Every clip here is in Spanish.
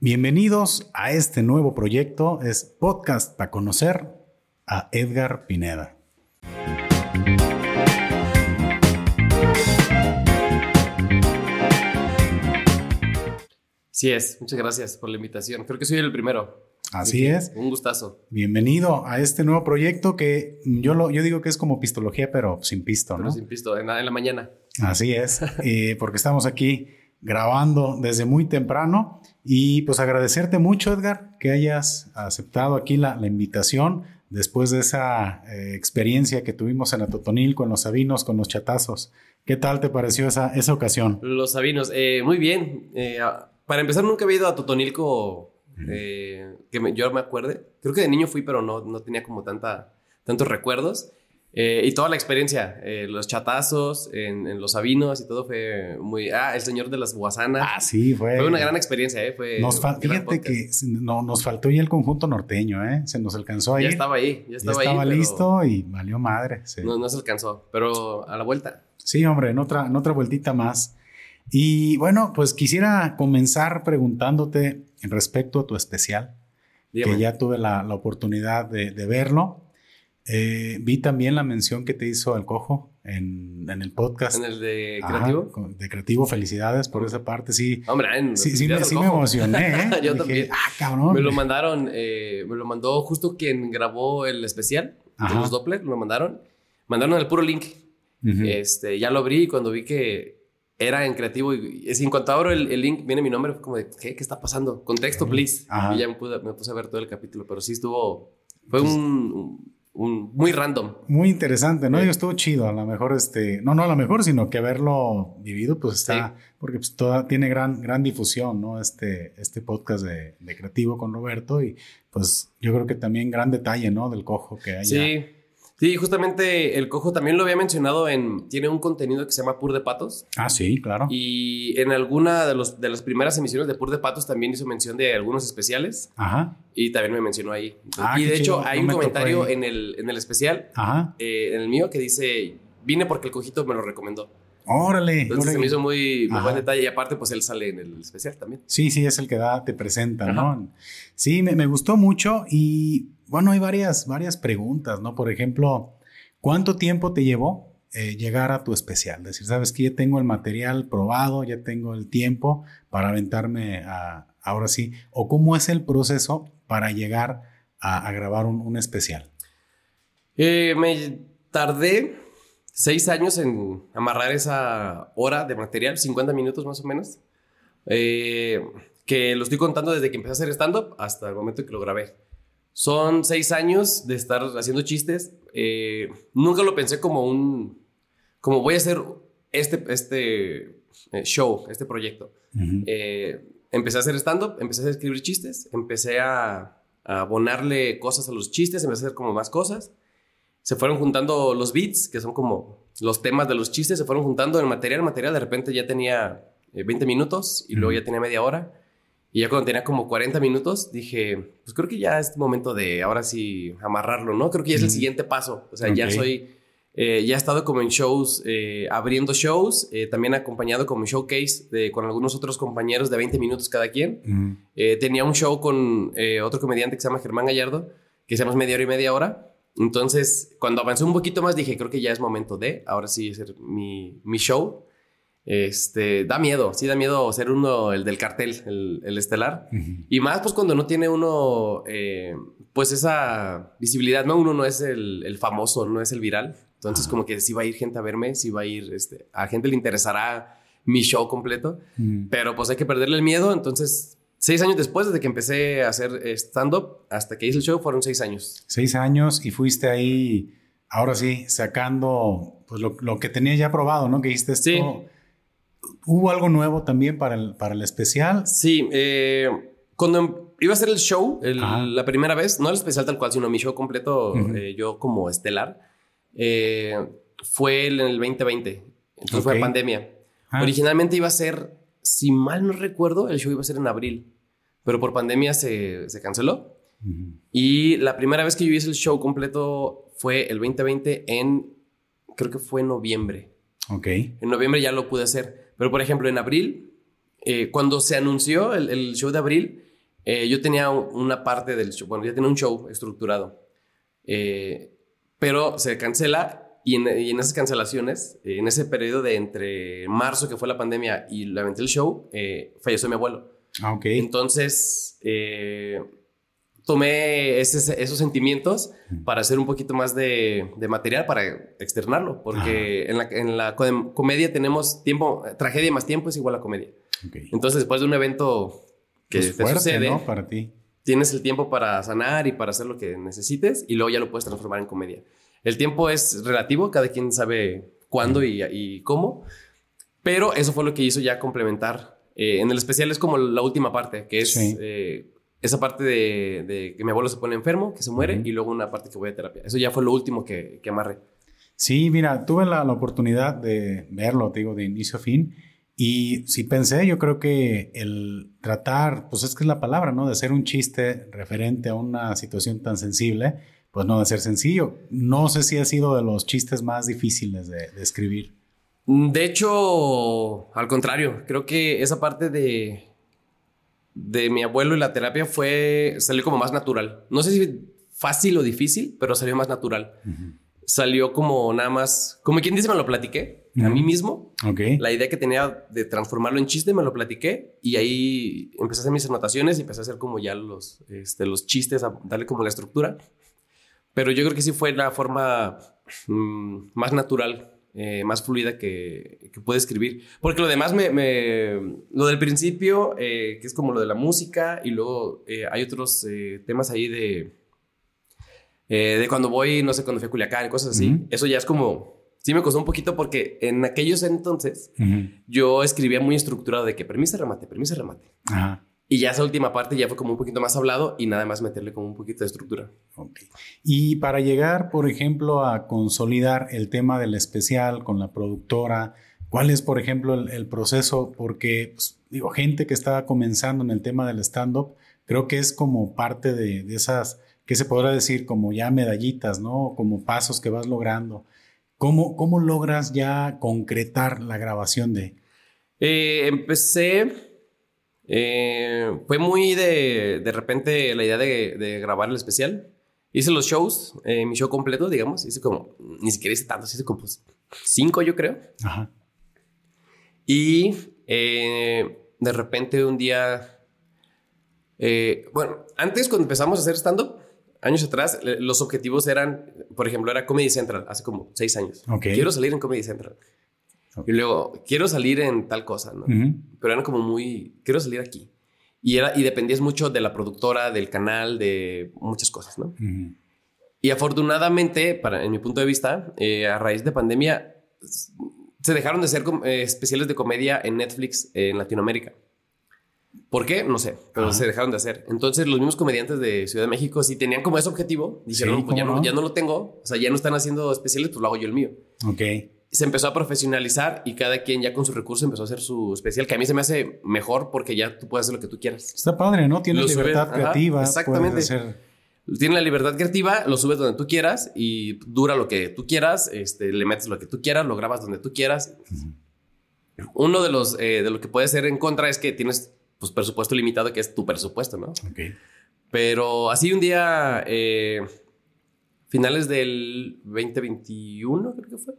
Bienvenidos a este nuevo proyecto, es Podcast para conocer a Edgar Pineda. Sí es, muchas gracias por la invitación. Creo que soy el primero. Así es. Un gustazo. Bienvenido a este nuevo proyecto que yo, lo, yo digo que es como pistología, pero sin pisto, Pero ¿no? sin pisto, en la, en la mañana. Así es, eh, porque estamos aquí grabando desde muy temprano y pues agradecerte mucho, Edgar, que hayas aceptado aquí la, la invitación después de esa eh, experiencia que tuvimos en Atotonil con los sabinos, con los chatazos. ¿Qué tal te pareció esa, esa ocasión? Los sabinos, eh, muy bien. Eh, para empezar, nunca había ido a Totonilco que me- yo me acuerde. Creo que de niño fui, pero no, no tenía como tanta, tantos recuerdos. Eh, y toda la experiencia, eh, los chatazos en, en los sabinos y todo fue muy... Ah, el señor de las guasanas. Ah, sí, fue. Fue una gran experiencia, ¿eh? Fue Nos fíjate podcast. que no, nos faltó ya el conjunto norteño, ¿eh? Se nos alcanzó ahí. Ya estaba ahí, ya Ya estaba, estaba ahí. pero listo y valió madre. sí. No, no se alcanzó, pero a la vuelta. Sí, hombre, en otra, en otra vueltita más. Y bueno, pues quisiera comenzar preguntándote respecto a tu especial, Dígame. que ya tuve la, la oportunidad de, de verlo. Eh, vi también la mención que te hizo el cojo en, en el podcast. En el de creativo. de creativo, felicidades por esa parte. Sí, Hombre, en sí, sí, me, sí emocioné. ¿eh? Yo Dije, también. Ah, cabrón. Me lo mandaron, eh, me lo mandó justo quien grabó el especial de Ajá. los Doppler, lo mandaron. Mandaron el puro link. Este, ya lo abrí y cuando vi que era en creativo y, y en cuanto abro el, el link viene mi nombre, como de, ¿qué? ¿Qué está pasando? Contexto, please. Ajá. Y ya me, puse a ver todo el capítulo, pero sí estuvo, fue Pues- un, un- un- muy random. Muy interesante, ¿no? Sí. Estuvo chido. A lo mejor, este, no, no a lo mejor, sino que haberlo vivido, pues está, porque pues toda, tiene gran, gran difusión, ¿no? Este, este podcast de, de Creativo con Roberto y pues yo creo que también gran detalle, ¿no? Del cojo que haya. Sí. Sí, justamente el cojo también lo había mencionado en, tiene un contenido que se llama Pur de Patos. Ah, sí, claro. Y en alguna de, los, de las primeras emisiones de Pur de Patos también hizo mención de algunos especiales Ajá, y también me mencionó ahí. Ah, y de hecho chido, hay no un comentario en el, en el especial, ajá. eh, en el mío, que dice, vine porque el cojito me lo recomendó. Órale. Entonces se me hizo muy, buen detalle y aparte pues él sale en el especial también. Sí, sí, es el que da, te presenta, Ajá. ¿no? Sí, me, me gustó mucho y bueno, hay varias, varias preguntas, ¿no? Por ejemplo, ¿cuánto tiempo te llevó eh, llegar a tu especial? Decir, sabes que ya tengo el material probado, ya tengo el tiempo para aventarme a, ahora sí, o cómo es el proceso para llegar a, grabar un, un especial. Eh, me tardé seis años en amarrar esa hora de material, 50 minutos más o menos. Eh, que lo estoy contando desde que empecé a hacer stand-up hasta el momento que lo grabé. Son seis años de estar haciendo chistes. Eh, nunca lo pensé como un... Como voy a hacer este, este eh, show, este proyecto. Eh, empecé a hacer stand-up, empecé a escribir chistes, empecé a, a abonarle cosas a los chistes, empecé a hacer como más cosas. Se fueron juntando los beats, que son como los temas de los chistes, se fueron juntando en material, material. De repente ya tenía eh, 20 minutos y luego Ujú. ya tenía media hora. Y ya cuando tenía como 40 minutos, dije, pues creo que ya es momento de ahora sí amarrarlo, ¿no? Creo que ya es el Ujú. siguiente paso. O sea, ya Ok. soy, eh, ya he estado como en shows, eh, abriendo shows, eh, también acompañado como showcase de, con algunos otros compañeros de 20 minutos cada quien. Ujú. Eh, tenía un show con eh, otro comediante que se llama Germán Gallardo, que hacemos media hora y media hora. Entonces, cuando avancé un poquito más, dije, creo que ya es momento de, ahora sí, hacer mi, mi show. Este, da miedo, sí da miedo ser uno, el del cartel, el, el estelar. Ujú. Y más, pues cuando no tiene uno, eh, pues esa visibilidad, ¿no? Uno no es el, el famoso, no es el viral. Entonces, como que sí va a ir gente a verme, sí va a ir, este, a gente le interesará mi show completo. Ujú. Pero pues hay que perderle el miedo. Entonces, seis años después, desde que empecé a hacer stand-up hasta que hice el show, fueron seis años. Seis años y fuiste ahí, ahora sí, sacando pues lo, lo que tenías ya probado, ¿no? Que dijiste esto. Sí. ¿Hubo algo nuevo también para el, para el especial? Sí, eh, cuando iba a hacer el show, el- la primera vez, no el especial tal cual, sino mi show completo, Ujú. eh, yo como estelar, eh, fue en el 2020. Entonces fue Ok. pandemia. Ah, Originalmente iba a ser, si mal no recuerdo, el show iba a ser en abril, pero por pandemia se, se canceló. ujú. Y la primera vez que yo hice el show completo fue el 2020 en, creo que fue en noviembre. Ok. En noviembre ya lo pude hacer. Pero por ejemplo, en abril, eh, cuando se anunció el, el show de abril, eh, yo tenía una parte del show, bueno, ya tenía un show estructurado, eh, pero se cancela y en, esas cancelaciones, en ese periodo de entre marzo, que fue la pandemia, y la el show, falleció mi abuelo. Ah, ok. Entonces, tomé esos sentimientos para hacer un poquito más de, material para externarlo, porque en la, comedia tenemos tiempo, tragedia más tiempo es igual a comedia. Entonces, después de un evento que pues te sucede, ¿no? Para ti. Tienes el tiempo para sanar y para hacer lo que necesites y luego ya lo puedes transformar en comedia. El tiempo es relativo, cada quien sabe cuándo y, cómo, pero eso fue lo que hizo ya complementar. Eh, en el especial es como la última parte, que es eh, esa parte de, que mi abuelo se pone enfermo, que se muere, y luego una parte que voy a terapia. Eso ya fue lo último que, que amarré. Sí, mira, tuve la, la, oportunidad de verlo, te digo, de inicio a fin. Y si pensé, yo creo que el tratar, pues es que es la palabra, ¿no? De hacer un chiste referente a una situación tan sensible, pues no de ser sencillo. No sé si ha sido de los chistes más difíciles de, de escribir. De hecho, al contrario, creo que esa parte de, de mi abuelo y la terapia fue, salió como más natural. No sé si fácil o difícil, pero salió más natural. Salió como nada más, como quien dice, me lo platiqué a mí mismo. La idea que tenía de transformarlo en chiste me lo platiqué y ahí empecé a hacer mis anotaciones y empecé a hacer como ya los, este, los chistes, a darle como la estructura. Pero yo creo que sí fue la forma mm, más natural eh, más fluida que, que, puede escribir. Porque lo demás me... lo del principio, eh, que es como lo de la música, y luego eh, hay otros temas ahí de... de cuando voy, no sé, cuando fui a Culiacán y cosas así. Eso ya es como... Sí me costó un poquito porque en aquellos entonces yo escribía muy estructurado de que permiso remate, permiso remate. Ajá. Y ya esa última parte ya fue como un poquito más hablado y nada más meterle como un poquito de estructura. Y para llegar, por ejemplo, a consolidar el tema del especial con la productora, ¿cuál es, por ejemplo, el, proceso? Porque, pues, digo, gente que está comenzando en el tema del stand-up, creo que es como parte de, esas, ¿qué se podrá decir? Como ya medallitas, ¿no? Como pasos que vas logrando. ¿Cómo, cómo logras ya concretar la grabación de...? Eh, empecé eh, fue muy de, de repente la idea de, grabar el especial. Hice los shows, eh, mi show completo, digamos. Hice como, ni siquiera hice tantos, hice como cinco, yo creo. Ajá. Y eh, de repente un día, bueno, antes cuando empezamos a hacer stand-up, años atrás, los objetivos eran, por ejemplo, era Comedy Central, hace como seis años. Quiero salir en Comedy Central. Y luego, quiero salir en tal cosa, ¿no? Pero eran como muy, quiero salir aquí. Y, era, y dependías mucho de la productora, del canal, de muchas cosas, ¿no? Y afortunadamente, para, en mi punto de vista, eh, a raíz de pandemia, se dejaron de hacer eh, especiales de comedia en Netflix en Latinoamérica. ¿Por qué? No sé, pero se dejaron de hacer. Entonces, los mismos comediantes de Ciudad de México, si tenían como ese objetivo, dijeron, pues ya no, ya no lo tengo, o sea, ya no están haciendo especiales, pues lo hago yo el mío. Ok se empezó a profesionalizar y cada quien ya con su recurso empezó a hacer su especial, que a mí se me hace mejor porque ya tú puedes hacer lo que tú quieras. Está padre, ¿no? Tienes libertad creativa. exactamente. Tienes la libertad creativa, lo subes donde tú quieras y dura lo que tú quieras, este, le metes lo que tú quieras, lo grabas donde tú quieras. Uno de los eh, de lo que puede ser en contra es que tienes pues presupuesto limitado, que es tu presupuesto, ¿no? Ok. Pero así un día, eh, finales del 2021, creo que fue.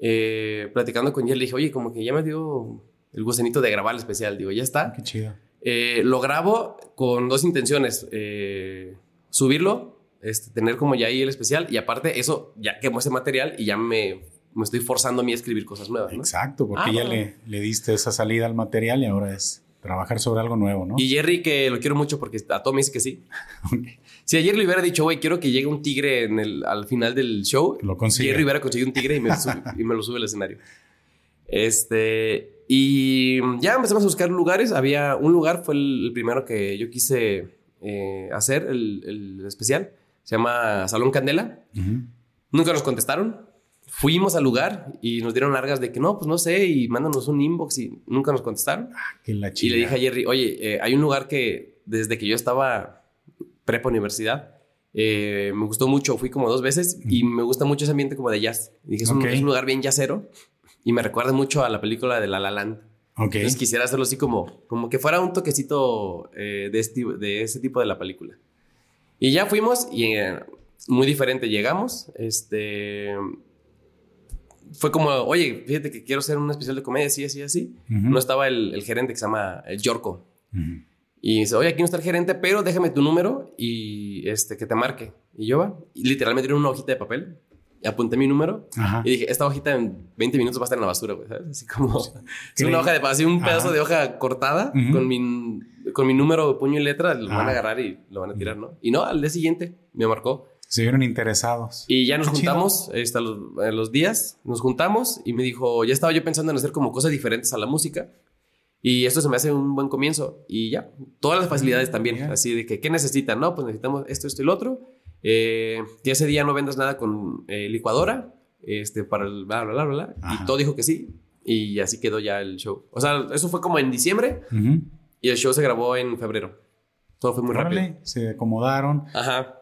Eh, platicando con él, le dije, oye, como que ya me dio el gusanito de grabar el especial. Digo, ya está. Qué chido. Eh, lo grabo con dos intenciones. Eh, subirlo, este, tener como ya ahí el especial y aparte eso, ya quemo ese material y ya me, me estoy forzando a mí a escribir cosas nuevas. Exacto, porque ah, ya le, le diste esa salida al material y ahora es trabajar sobre algo nuevo, ¿no? Y Jerry, que lo quiero mucho porque a todo me dice que sí. Si ayer le hubiera dicho, güey, quiero que llegue un tigre en el, al final del show, lo consigue. Jerry hubiera conseguido un tigre y me, y me lo sube al escenario. Este, y ya empezamos a buscar lugares. Había un lugar, fue el, primero que yo quise eh, hacer, el, el, especial. Se llama Salón Candela. Nunca nos contestaron. Fuimos al lugar y nos dieron largas de que no, pues no sé, y mándanos un inbox y nunca nos contestaron. Ah, qué la y le dije a Jerry, oye, eh, hay un lugar que desde que yo estaba prepa universidad. Eh, me gustó mucho, fui como dos veces y me gusta mucho ese ambiente como de jazz. Dije, es, un, lugar bien jazzero y me recuerda mucho a la película de La La Land. Ok. Entonces quisiera hacerlo así como, como que fuera un toquecito eh, de, este- de ese tipo de la película. Y ya fuimos y eh, muy diferente llegamos. Este fue como, oye, fíjate que quiero hacer un especial de comedia, así, así, así. Ujú. No estaba el, el gerente que se llama el Yorko. Ujú. Y dice, oye, aquí no está el gerente, pero déjame tu número y este, que te marque. Y yo va. Y literalmente dieron una hojita de papel. Y apunté mi número. Ajá. Y dije, esta hojita en 20 minutos va a estar en la basura, güey, ¿sabes? Así como... Es Creí- una hoja de... Así un pedazo Ajá. de hoja cortada Ujú. con, mi, con mi número, puño y letra. Lo van Ajá. a agarrar y lo van a tirar, ¿no? Y no, al día siguiente me marcó. Se vieron interesados. Y ya nos Qué juntamos este, a los, a los días. Nos juntamos y me dijo, ya estaba yo pensando en hacer como cosas diferentes a la música. Y esto se me hace un buen comienzo. Y ya, todas las facilidades también. Así de que, ¿qué necesitan? No, pues necesitamos esto, esto y lo otro. Eh, que ese día no vendas nada con eh, licuadora. Este, para el bla, bla, bla, bla. Ajá. Y todo dijo que sí. Y así quedó ya el show. O sea, eso fue como en diciembre. Ujú. Y el show se grabó en febrero. Todo fue muy rápido. Órale, se acomodaron, Ajá.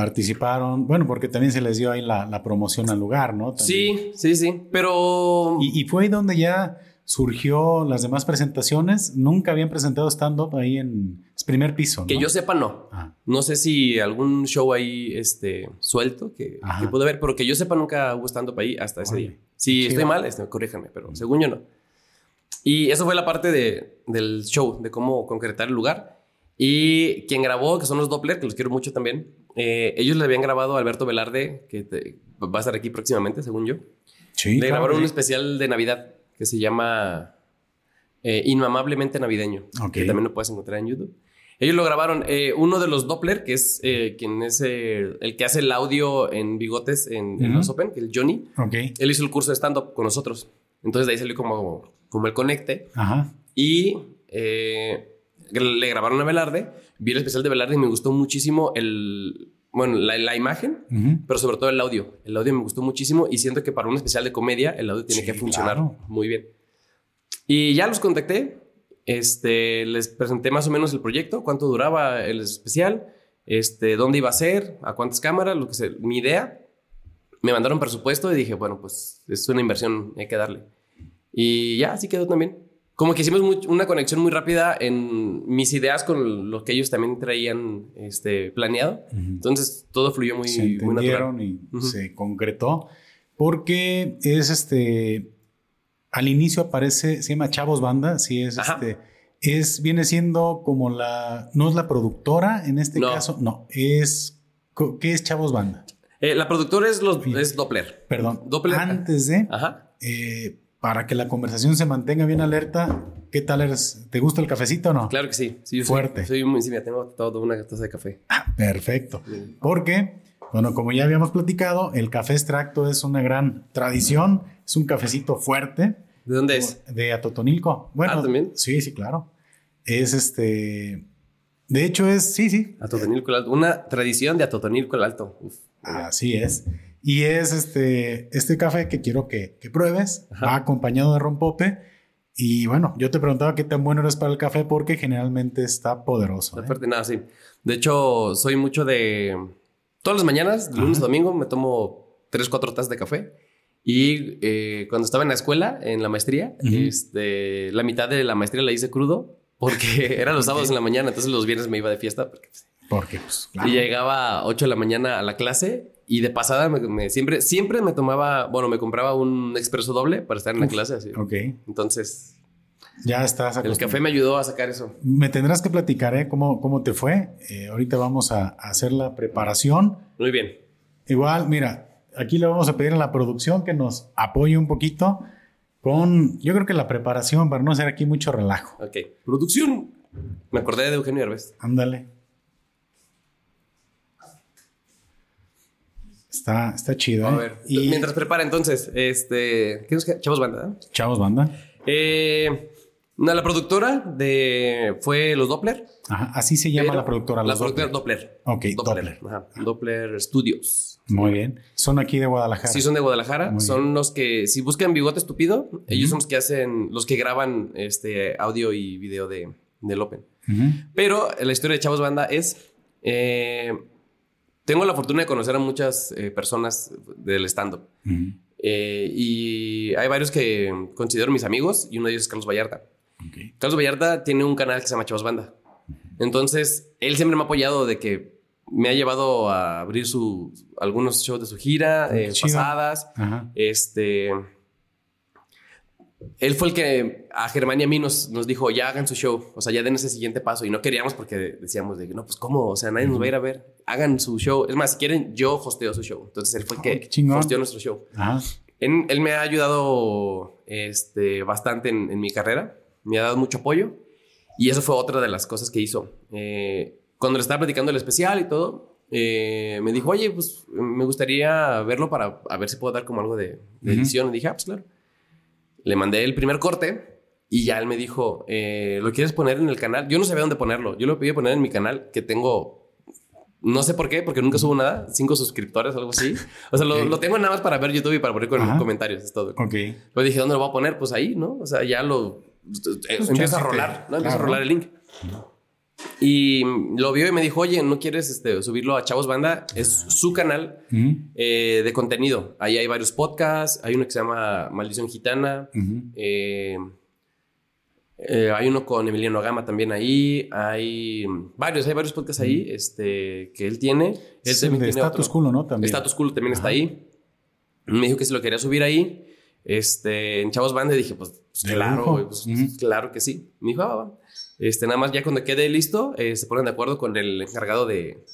Participaron. Bueno, porque también se les dio ahí la, la promoción al lugar, ¿no? También. Sí, sí, sí. Pero... Y, y fue ahí donde ya surgió las demás presentaciones. Nunca habían presentado stand-up ahí en primer piso. ¿no? Que yo sepa, no. Ah, No sé si algún show ahí este, suelto que, que pude ver, pero que yo sepa nunca hubo stand-up ahí hasta ese día. Si estoy mal, este, corríjanme, pero según yo no. Y eso fue la parte de, del show, de cómo concretar el lugar. Y quien grabó, que son los Doppler, que los quiero mucho también, eh, ellos le habían grabado a Alberto Velarde, que te- va a estar aquí próximamente, según yo. sí, le claro, grabaron un especial de Navidad que se llama eh, Inmamablemente Navideño, Ok. que también lo puedes encontrar en YouTube. Ellos lo grabaron. eh, uno de los Doppler, que es eh, quien es eh, el que hace el audio en bigotes en, los Open, que es Johnny. Ok. Él hizo el curso de stand-up con nosotros. Entonces de ahí salió como, como el conecte. Ajá. Y le grabaron a Velarde. Vi el especial de Velarde y me gustó muchísimo el, bueno, la, la imagen, pero sobre todo el audio. El audio me gustó muchísimo y siento que para un especial de comedia el audio tiene Sí, que funcionar claro. muy bien. Y ya los contacté, este, les presenté más o menos el proyecto, cuánto duraba el especial, este, dónde iba a ser, a cuántas cámaras, lo que sea, mi idea. Me mandaron presupuesto y dije, bueno, pues es una inversión, hay que darle. Y ya, así quedó también. Como que hicimos much- una conexión muy rápida en mis ideas con lo que ellos también traían este, planeado. Ujú. Entonces todo fluyó muy, se muy natural. entendieron y Ujú. se concretó porque es este al inicio aparece se llama Chavos Banda sí es Ajá. este es viene siendo como la no es la productora en este No. caso no es qué es Chavos Banda Eh, la productora es, los, es Doppler. perdón Doppler. antes de Ajá. eh, para que la conversación se mantenga bien alerta qué tal eres te gusta el cafecito o no Claro que sí. sí yo soy- Fuerte. Soy, muy... Sí, tengo todo una taza de café. Ah, perfecto Sí. Porque, bueno, como ya habíamos platicado, el café extracto es una gran tradición, es un cafecito fuerte ¿De dónde es? de Atotonilco. Bueno, Ah, ¿también? sí, sí, claro. Es este, de hecho es, sí, sí, Atotonilco el Alto. Una tradición de Atotonilco el Alto. Uf. así es. Y es este, este café que quiero que, que pruebes, Ajá. va acompañado de rompope. Y bueno, yo te preguntaba qué tan bueno eres para el café porque generalmente está poderoso. Está ¿eh? nada, sí. De hecho, soy mucho de... Todas las mañanas, de lunes a domingo, me tomo tres, cuatro tazas de café. Y eh, cuando estaba en la escuela, en la maestría, Ujú. este, la mitad de la maestría la hice crudo porque eran los sábados en la mañana, entonces los viernes me iba de fiesta. Porque, pues, Porque, pues, claro. Y llegaba a 8 de la mañana a la clase y de pasada me, me- siempre, siempre me tomaba, bueno, me compraba un expreso doble para estar en la Uf, clase. Así. Ok, Entonces, ya estás el café me ayudó a sacar eso. Me tendrás que platicar ¿eh? cómo, cómo te fue. Eh, ahorita vamos a, a hacer la preparación. Muy bien. Igual, mira, aquí le vamos a pedir a la producción que nos apoye un poquito con, yo creo que la preparación para no hacer aquí mucho relajo. Ok. Producción. Me acordé de Eugenio Herbes. Ándale. Está, está chido. A ¿eh? ver. Y Mientras prepara entonces, este... ¿Qué nos queda? Chavos Banda, chavos, banda. Eh, no, la productora de... Fue Los Doppler. Ajá, así se llama la productora. La los productora Doppler. Doppler. Ok, Doppler. Ajá. Doppler Studios. Muy bien. Son aquí de Guadalajara. Sí, son de Guadalajara. Muy son los que, si buscan Bigote Estúpido, ellos son los que hacen, los que graban este audio y video de, del Open. Pero la historia de Chavos Banda es. eh, tengo la fortuna de conocer a muchas eh, personas del stand-up. Eh, y hay varios que considero mis amigos y uno de ellos es Carlos Vallarta. Carlos Vallarta tiene un canal que se llama Chavos Banda. Entonces, él siempre me ha apoyado de que me ha llevado a abrir su, algunos shows de su gira, eh, pasadas. Este. Él fue el que a Germán y a mí nos, nos dijo, ya hagan su show, o sea, ya den ese siguiente paso. Y no queríamos porque decíamos de, no, pues cómo, o sea, nadie nos va a ir a ver, hagan su show. Es más, si quieren, yo hosteo su show. Entonces él fue el que hosteó nuestro show. Él, me ha ayudado este, bastante en, mi carrera, me ha dado mucho apoyo. Y eso fue otra de las cosas que hizo. Eh, cuando le estaba platicando el especial y todo, eh, me dijo, oye, pues me gustaría verlo para a ver si puedo dar como algo de, edición. Y dije, ah, pues claro. Le mandé el primer corte y ya él me dijo, eh, ¿lo quieres poner en el canal? Yo no sabía dónde ponerlo. Yo lo pedí poner en mi canal que tengo, no sé por qué, porque nunca subo nada, cinco suscriptores algo así. O sea, lo, tengo nada más para ver YouTube y para poner con comentarios, es todo. Ok. Pues dije, ¿dónde lo voy a poner? Pues ahí, ¿no? O sea, ya lo... Eh, pues empieza a rolar, ¿no? Empieza a rolar el link. Y lo vio y me dijo, oye, ¿no quieres este, subirlo a Chavos Banda? Es su canal eh, de contenido. Ahí hay varios podcasts. Hay uno que se llama Maldición Gitana. Eh, eh, hay uno con Emiliano Gama también ahí. Hay varios, hay varios podcasts ahí este, que él tiene. Él Status Cool, ¿no? También. Status Cool también está ahí. Me dijo que se lo quería subir ahí. Este, en Chavos Banda dije, pues, pues claro, pues, claro que sí. Me dijo, ah, va. Este, nada más ya cuando quede listo, eh, se ponen de acuerdo con el encargado de,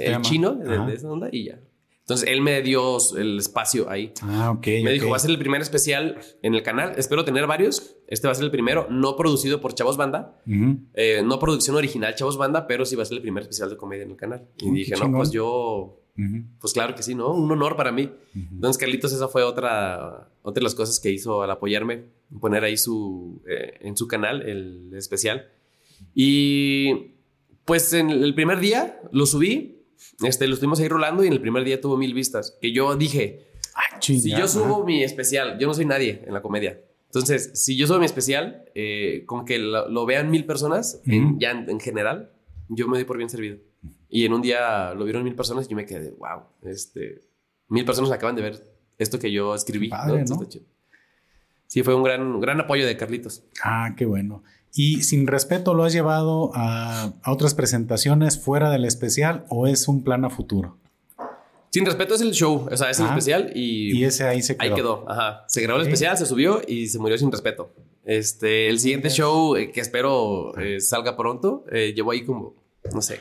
el chino de, esa onda y ya. Entonces él me dio el espacio ahí. Ah, ok. Me dijo, va a ser el primer especial en el canal. Espero tener varios. Este va a ser el primero, no producido por Chavos Banda. Eh, no producción original Chavos Banda, pero sí va a ser el primer especial de comedia en el canal. Y dije, no, pues yo, pues claro que sí, ¿no? Un honor para mí. Entonces, Carlitos, esa fue otra, otra de las cosas que hizo al apoyarme, poner ahí su, eh, en su canal el especial. Y pues en el primer día lo subí, este, lo estuvimos ahí rolando y en el primer día tuvo mil vistas. Que yo dije, ah, si yo subo mi especial, yo no soy nadie en la comedia. Entonces, si yo subo mi especial, eh, con que lo, vean mil personas, ya en, general, yo me doy por bien servido. Y en un día lo vieron mil personas y yo me quedé, wow, este, mil personas acaban de ver esto que yo escribí. Sí, fue un gran, gran apoyo de Carlitos. Ah, qué bueno. Y sin respeto, ¿lo has llevado a, otras presentaciones fuera del especial o es un plan a futuro? Sin respeto es el show, o sea, es el especial y... Y ese ahí se quedó. Ahí quedó, ajá. Se grabó el especial, se subió y se murió sin respeto. Este, el siguiente show eh, que espero eh, salga pronto, eh, llevo ahí como, no sé,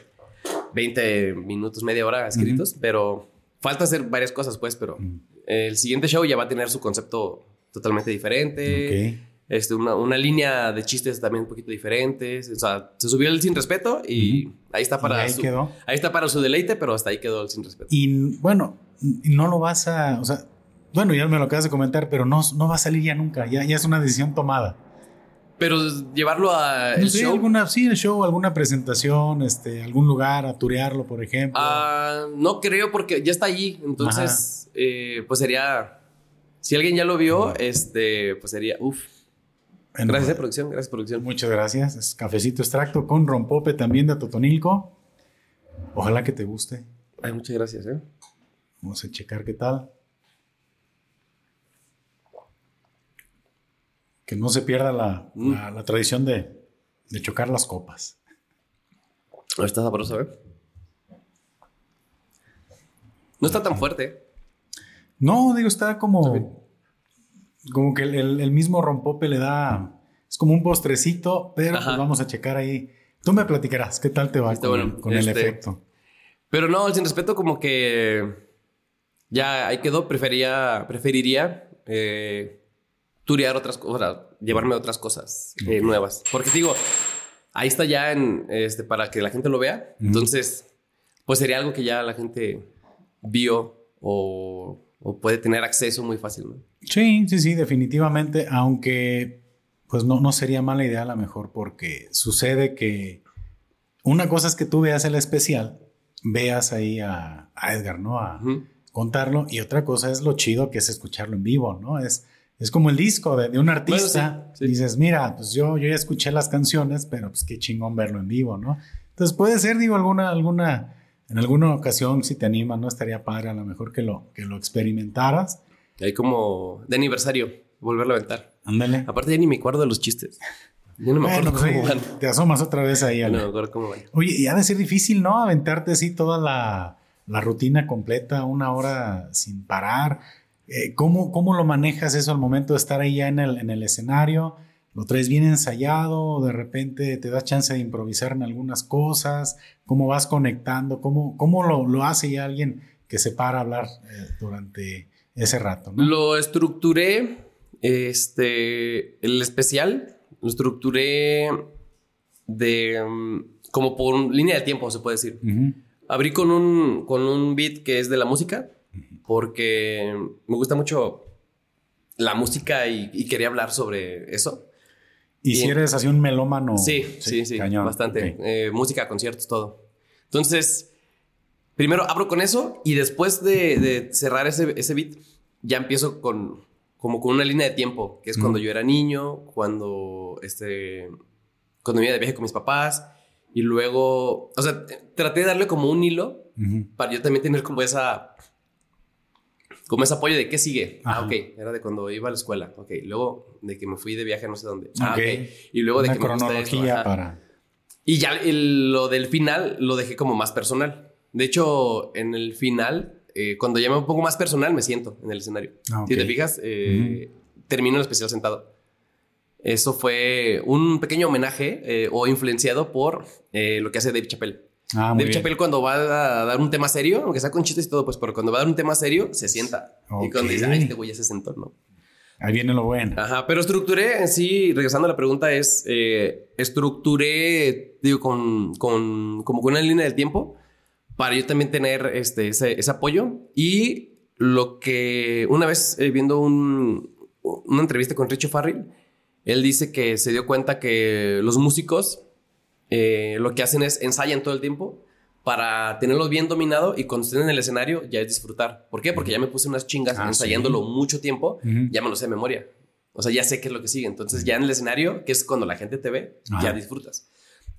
20 minutos, media hora escritos, pero falta hacer varias cosas, pues, pero el siguiente show ya va a tener su concepto totalmente diferente. Okay este, una, una, línea de chistes también un poquito diferentes. O sea, se subió el sin respeto y ahí está para ahí su, quedó. Ahí está para su deleite, pero hasta ahí quedó el sin respeto. Y bueno, no lo vas a, o sea, bueno, ya me lo acabas de comentar, pero no, no va a salir ya nunca, ya, ya es una decisión tomada. Pero llevarlo a el show. Alguna, sí, el show, alguna presentación, este, algún lugar, a turearlo, por ejemplo. Ah, no creo porque ya está allí. Entonces, eh, pues sería. Si alguien ya lo vio, este, pues sería, gracias, eh, producción. Gracias, producción. Muchas gracias. Es cafecito extracto con rompope también de Totonilco. Ojalá que te guste. Ay, muchas gracias. ¿eh? Vamos a checar qué tal. Que no se pierda la, mm. tradición de, chocar las copas. Está sabroso, ¿eh? No está tan fuerte. No, digo, está como como que el, mismo rompope le da, es como un postrecito, pero pues vamos a checar ahí. Tú me platicarás qué tal te va con, el este, efecto. Pero no, sin respeto, como que ya ahí quedó. Prefería, preferiría eh, turear otras cosas, llevarme otras cosas eh, nuevas. Porque digo, ahí está ya en, este, para que la gente lo vea. Entonces, pues sería algo que ya la gente vio o, o puede tener acceso muy fácilmente. Sí, sí, sí, definitivamente, aunque pues no, no sería mala idea a lo mejor porque sucede que una cosa es que tú veas el especial, veas ahí a, Edgar, ¿no? A contarlo y otra cosa es lo chido que es escucharlo en vivo, ¿no? Es, es como el disco de, un artista. Dices, mira, pues yo, yo ya escuché las canciones, pero pues qué chingón verlo en vivo, ¿no? Entonces puede ser, digo, alguna, alguna, en alguna ocasión si te anima, ¿no? Estaría padre a lo mejor que lo, que lo experimentaras. Ahí como de aniversario, volverlo a aventar. Ándale. Aparte ya ni me acuerdo de los chistes. Yo no me Bueno, acuerdo cómo van. te asomas otra vez ahí. No me acuerdo cómo van. Oye, y ha de ser difícil, ¿no? Aventarte así toda la, la rutina completa, una hora sin parar. Eh, ¿cómo, ¿Cómo lo manejas eso al momento de estar ahí ya en el, en el escenario? ¿Lo traes bien ensayado? ¿De repente te da chance de improvisar en algunas cosas? ¿Cómo vas conectando? ¿Cómo, cómo lo, lo hace ya alguien que se para a hablar eh, durante ese rato? ¿no? Lo estructuré, este, el especial, lo estructuré de, mm, como por línea de tiempo, se puede decir. Abrí con un, con un beat que es de la música, porque me gusta mucho la música y, y quería hablar sobre eso. ¿Y si eres así un melómano? Sí, sí, sí, cañón. bastante. Eh, música, conciertos, todo. Entonces, primero abro con eso y después de, de cerrar ese, ese beat, ya empiezo con como con una línea de tiempo, que es cuando yo era niño, cuando este, cuando me iba de viaje con mis papás y luego, o sea, traté de darle como un hilo para yo también tener como esa como ese apoyo de qué sigue. Ajá. Ah, ok, era de cuando iba a la escuela. Ok, luego de que me fui de viaje a no sé dónde. Ah, Ok. ok. Y luego de que me gusta esto, cronología para... Y ya el- lo del final lo dejé como más personal. De hecho, en el final, eh, cuando ya me pongo más personal, me siento en el escenario. Ah, Si ok. te fijas, eh, termino el especial sentado. Eso fue un pequeño homenaje eh, o influenciado por eh, lo que hace Dave Chappelle. Ah, Dave. Chappelle cuando va a dar un tema serio, aunque sea con chistes y todo, pues, pero cuando va a dar un tema serio, se sienta. Y cuando dice, ay, este güey ya se sentó, ¿no? Ahí viene lo bueno. Ajá, pero estructuré en sí, regresando a la pregunta, es eh, estructuré, digo, con, con, como con una línea del tiempo para yo también tener este, ese, ese apoyo. Y lo que una vez eh, viendo un- una entrevista con Richo Farrell, él dice que se dio cuenta que los músicos eh, lo que hacen es ensayan todo el tiempo para tenerlo bien dominado y cuando estén en el escenario ya es disfrutar. ¿Por qué? Porque ya me puse unas chingas Ah, ensayándolo sí. mucho tiempo, Ujú. ya me lo sé de memoria. O sea, ya sé qué es lo que sigue. Entonces, ya en el escenario, que es cuando la gente te ve, Ajá. ya disfrutas.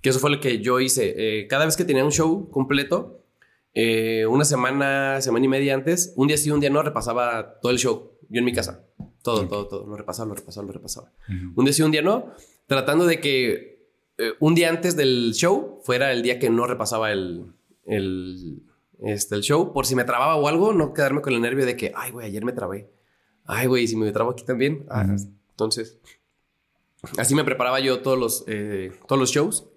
Que eso fue lo que yo hice. Eh, cada vez que tenía un show completo, eh, una semana, semana y media antes, un día sí, un día no, repasaba todo el show. Yo en mi casa. Todo, todo, todo. Lo repasaba, lo repasaba, lo repasaba. Ujú. Un día sí, un día no. Tratando de que eh, un día antes del show fuera el día que no repasaba el, el, este, el show. Por si me trababa o algo, no quedarme con el nervio de que, ay, güey, ayer me trabé. Ay, güey, si me trabo aquí también. Ah. Entonces, así me preparaba yo todos los, eh, todos los shows.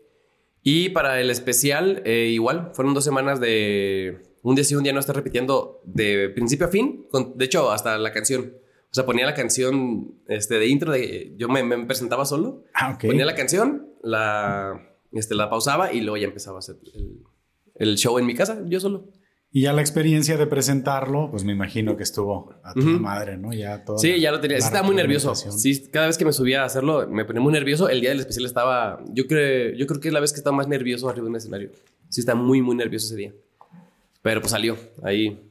Y para el especial, eh, igual, fueron dos semanas de un día sí, un día no estar repitiendo de principio a fin. con- de hecho, hasta la canción. O sea, ponía la canción este, de intro, de, yo me, me presentaba solo. Ah, ok. Ponía la canción, la, este, la pausaba y luego ya empezaba a hacer el, el show en mi casa, yo solo. Y ya la experiencia de presentarlo, pues me imagino que estuvo a tu madre, ¿no? Ya todo. Sí, ya lo tenía. Estaba muy nervioso. Sí, cada vez que me subía a hacerlo, me ponía muy nervioso. El día del especial estaba. Yo creo, yo creo que es la vez que estaba más nervioso arriba de un escenario. Sí, estaba muy, muy nervioso ese día. Pero pues salió ahí.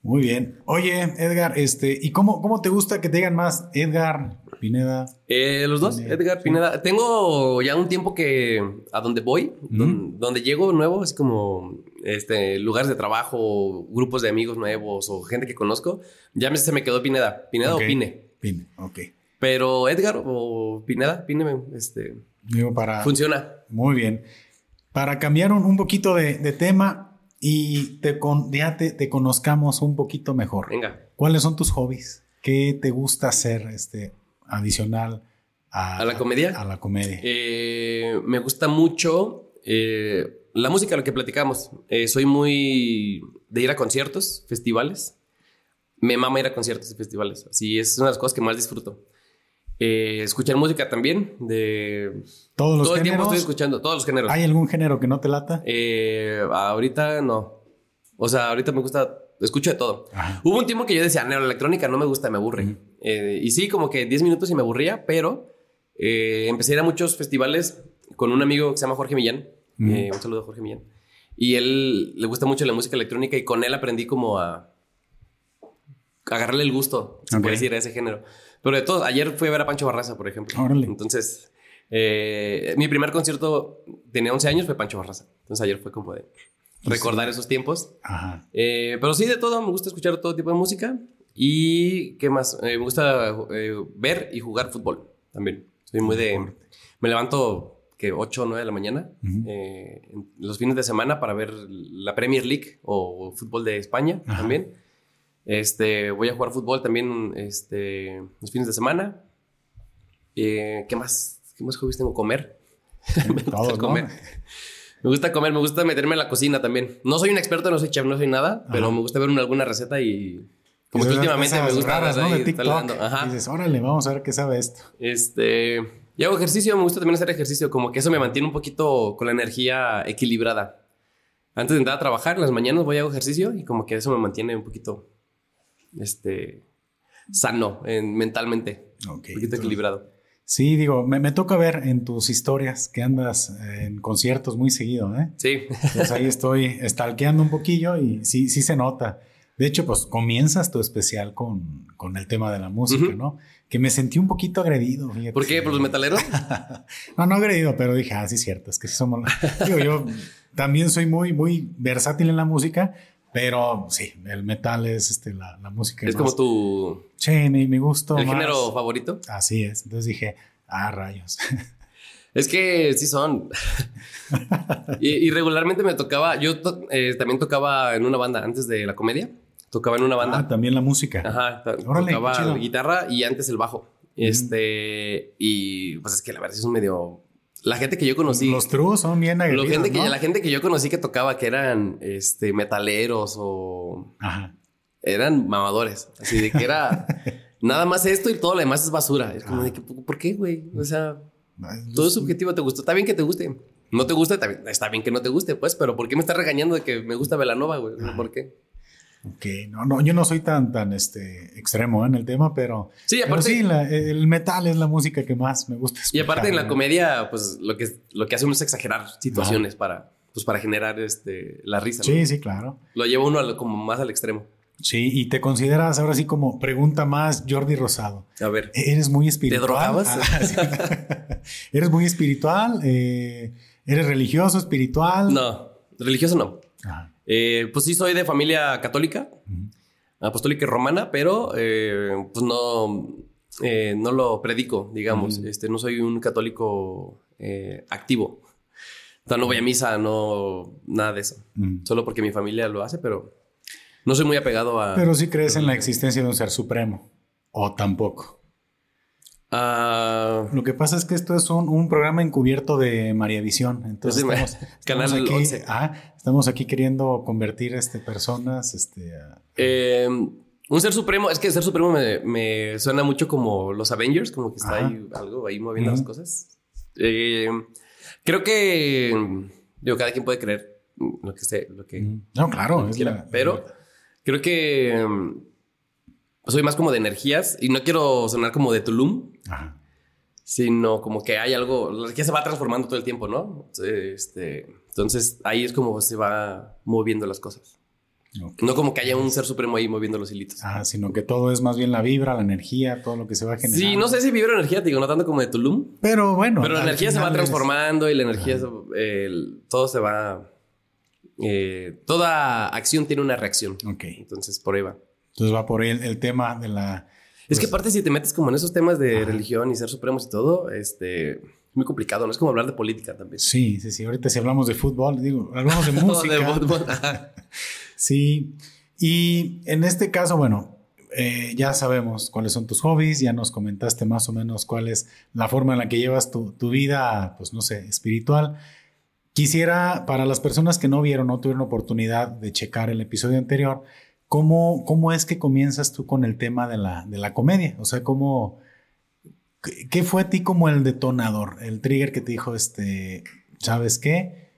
Muy bien. Oye, Edgar, este, ¿y cómo, cómo te gusta que te digan más Edgar Pineda? Eh, los dos, Pineda, Edgar. Pineda. Tengo ya un tiempo que a donde voy, don- donde llego nuevo, así como este, lugares de trabajo, grupos de amigos nuevos o gente que conozco, ya me, se me quedó Pineda. Pineda o Pine. Pine, ok. Pero Edgar o Pineda, Pine, este, Digo, para. funciona. Muy bien. Para cambiar un, un poquito de, de tema y te con, ya te, te conozcamos un poquito mejor. Venga. ¿Cuáles son tus hobbies? ¿Qué te gusta hacer este, adicional a, ¿A la comedia? A la comedia. Eh, me gusta mucho eh, la música, lo que platicamos. Eh, soy muy de ir a conciertos, festivales. Me mama ir a conciertos y festivales. Así es una de las cosas que más disfruto. Eh, escuchar música también. De Todos los todo el tiempo estoy escuchando todos los géneros. ¿Hay algún género que no te lata? Eh, ahorita no. O sea, ahorita me gusta, escucho de todo. Ajá. Hubo un tiempo que yo decía, neuroelectrónica no me gusta, me aburre. Eh, y sí, como que 10 minutos y me aburría, pero eh, empecé a ir a muchos festivales con un amigo que se llama Jorge Millán. Eh, un saludo a Jorge Millán. Y él le gusta mucho la música electrónica y con él aprendí como a, agarrarle el gusto, se Ok. puede decir, a ese género. Pero de todos, ayer fui a ver a Pancho Barraza, por ejemplo. Órale. Entonces, mi primer concierto tenía 11 años, fue Pancho Barraza. Entonces ayer fue como de recordar esos tiempos. Ajá. Eh, pero sí, de todo, me gusta escuchar todo tipo de música. Y qué más, Eh, me gusta eh, ver y jugar fútbol también. Soy muy de... Me levanto que 8 o 9 de la mañana los fines de semana para ver la Premier League o fútbol de España Ajá. también. Este, voy a jugar fútbol también este, los fines de semana. ¿Qué más? ¿Qué más hobbies tengo? Comer. Todos, ¿no? Me gusta comer, me gusta meterme en la cocina también. No soy un experto, no soy chef, no soy nada, pero me gusta ver una- alguna receta y como que últimamente me gusta raras, ¿no? De TikTok. Ajá. Dices, órale, vamos a ver qué sabe esto. Este, y hago ejercicio, me gusta también hacer ejercicio, como que eso me mantiene un poquito con la energía equilibrada. Antes de entrar a trabajar, en las mañanas voy a hago ejercicio y como que eso me mantiene un poquito, este, sano en- mentalmente, Ok, un poquito entonces- equilibrado. Sí, digo, me, me toca ver en tus historias que andas eh, en conciertos muy seguido, ¿eh? Sí, Pues ahí estoy stalkeando un poquillo y sí, sí se nota. De hecho, pues comienzas tu especial con, con el tema de la música, Ujú. ¿no? Que me sentí un poquito agredido. fíjate. ¿por qué? ¿Por los metaleros? No, no agredido, pero dije, ah, sí, cierto, es que sí somos. Digo, yo también soy muy, muy versátil en la música, pero sí, el metal es este, la, la música. Es más- como tu, Che, mi, mi gusto. el más- género favorito. Así es. Entonces dije, ah, rayos. Es que sí son. y, y regularmente me tocaba, yo to- eh, también tocaba en una banda antes de la comedia, tocaba en una banda. Ah, también la música. Ajá, Órale, tocaba chido. guitarra y antes el bajo. Este, y pues es que la verdad sí es un medio. La gente que yo conocí. Los trus son bien gente que, ¿no? La gente que yo conocí que tocaba, que eran este, metaleros o. Ajá. Eran mamadores. Así de que era nada más esto y todo lo demás es basura. Es como Ah. de que, ¿por qué, güey? O sea, todo es subjetivo. ¿Te gustó? Está bien que te guste. No te gusta, está bien que no te guste, pues, pero ¿por qué me estás regañando de que me gusta Velanova, güey? ¿Por qué? Ok, no, no, yo no soy tan, tan este, extremo en el tema, pero, Sí, pero aparte. sí, la- el metal es la música que más me gusta. Y aparte en la escuchar, comedia, pues lo que, lo que hace uno es exagerar situaciones para, pues, para generar este, la risa. ¿no? Sí, sí, claro. Lo lleva uno al- como más al extremo. Sí, y te consideras ahora sí como pregunta más Jordi Rosado. A ver. ¿Eres muy espiritual? drogabas? Ah, sí. ¿Eres muy espiritual? Eh, ¿Eres religioso, espiritual? No, religioso no. Ajá. Eh, pues sí, soy de familia católica, apostólica y romana, pero eh, pues no, eh, no lo predico, digamos. Este, no soy un católico activo. O sea, no voy a misa, no, nada de eso. Solo porque mi familia lo hace, pero no soy muy apegado a... Pero sí crees en la existencia de un ser supremo. O tampoco. A- Lo que pasa es que esto es un, un programa encubierto de María Visión. Entonces estamos, Canal estamos aquí, 11. ah, estamos aquí queriendo convertir este, personas. Este, a- Eh, un ser supremo, es que el ser supremo me, me suena mucho como los Avengers, como que está Ajá. ahí algo ahí moviendo las cosas. Eh, creo que digo, cada quien puede creer lo que esté, lo que no, claro. es quiera, la- pero creo que mm, soy más como de energías y no quiero sonar como de Tulum, Ajá. sino como que hay algo, la energía se va transformando todo el tiempo, ¿no? Este, entonces ahí es como se va moviendo las cosas. No como que haya un ser supremo ahí moviendo los hilitos. Ah, sino que todo es más bien la vibra, la energía, todo lo que se va generando. Sí, no sé si vibra energía, te digo, no tanto como de Tulum, Pero bueno. pero la energía se va es- transformando y la energía, se- el- todo se va... eh, toda acción tiene una reacción. Ok. Entonces, por ahí va. Entonces va por ahí el, el tema de la. Es que pues, aparte si te metes como en esos temas de Ajá. religión y ser supremos y todo, este, es muy complicado, ¿no? Es como hablar de política también. Sí, sí, sí. Ahorita si hablamos de fútbol, digo, hablamos de música. de fútbol. Ajá. Sí. Y en este caso, bueno, eh, ya sabemos cuáles son tus hobbies, ya nos comentaste más o menos cuál es la forma en la que llevas tu, tu vida, pues no sé, espiritual. Quisiera, para las personas que no vieron, no tuvieron oportunidad de checar el episodio anterior, ¿cómo, cómo es que comienzas tú con el tema de la, de la comedia? O sea, ¿cómo, qué, fue a ti como el detonador, el trigger que te dijo, este, ¿sabes qué?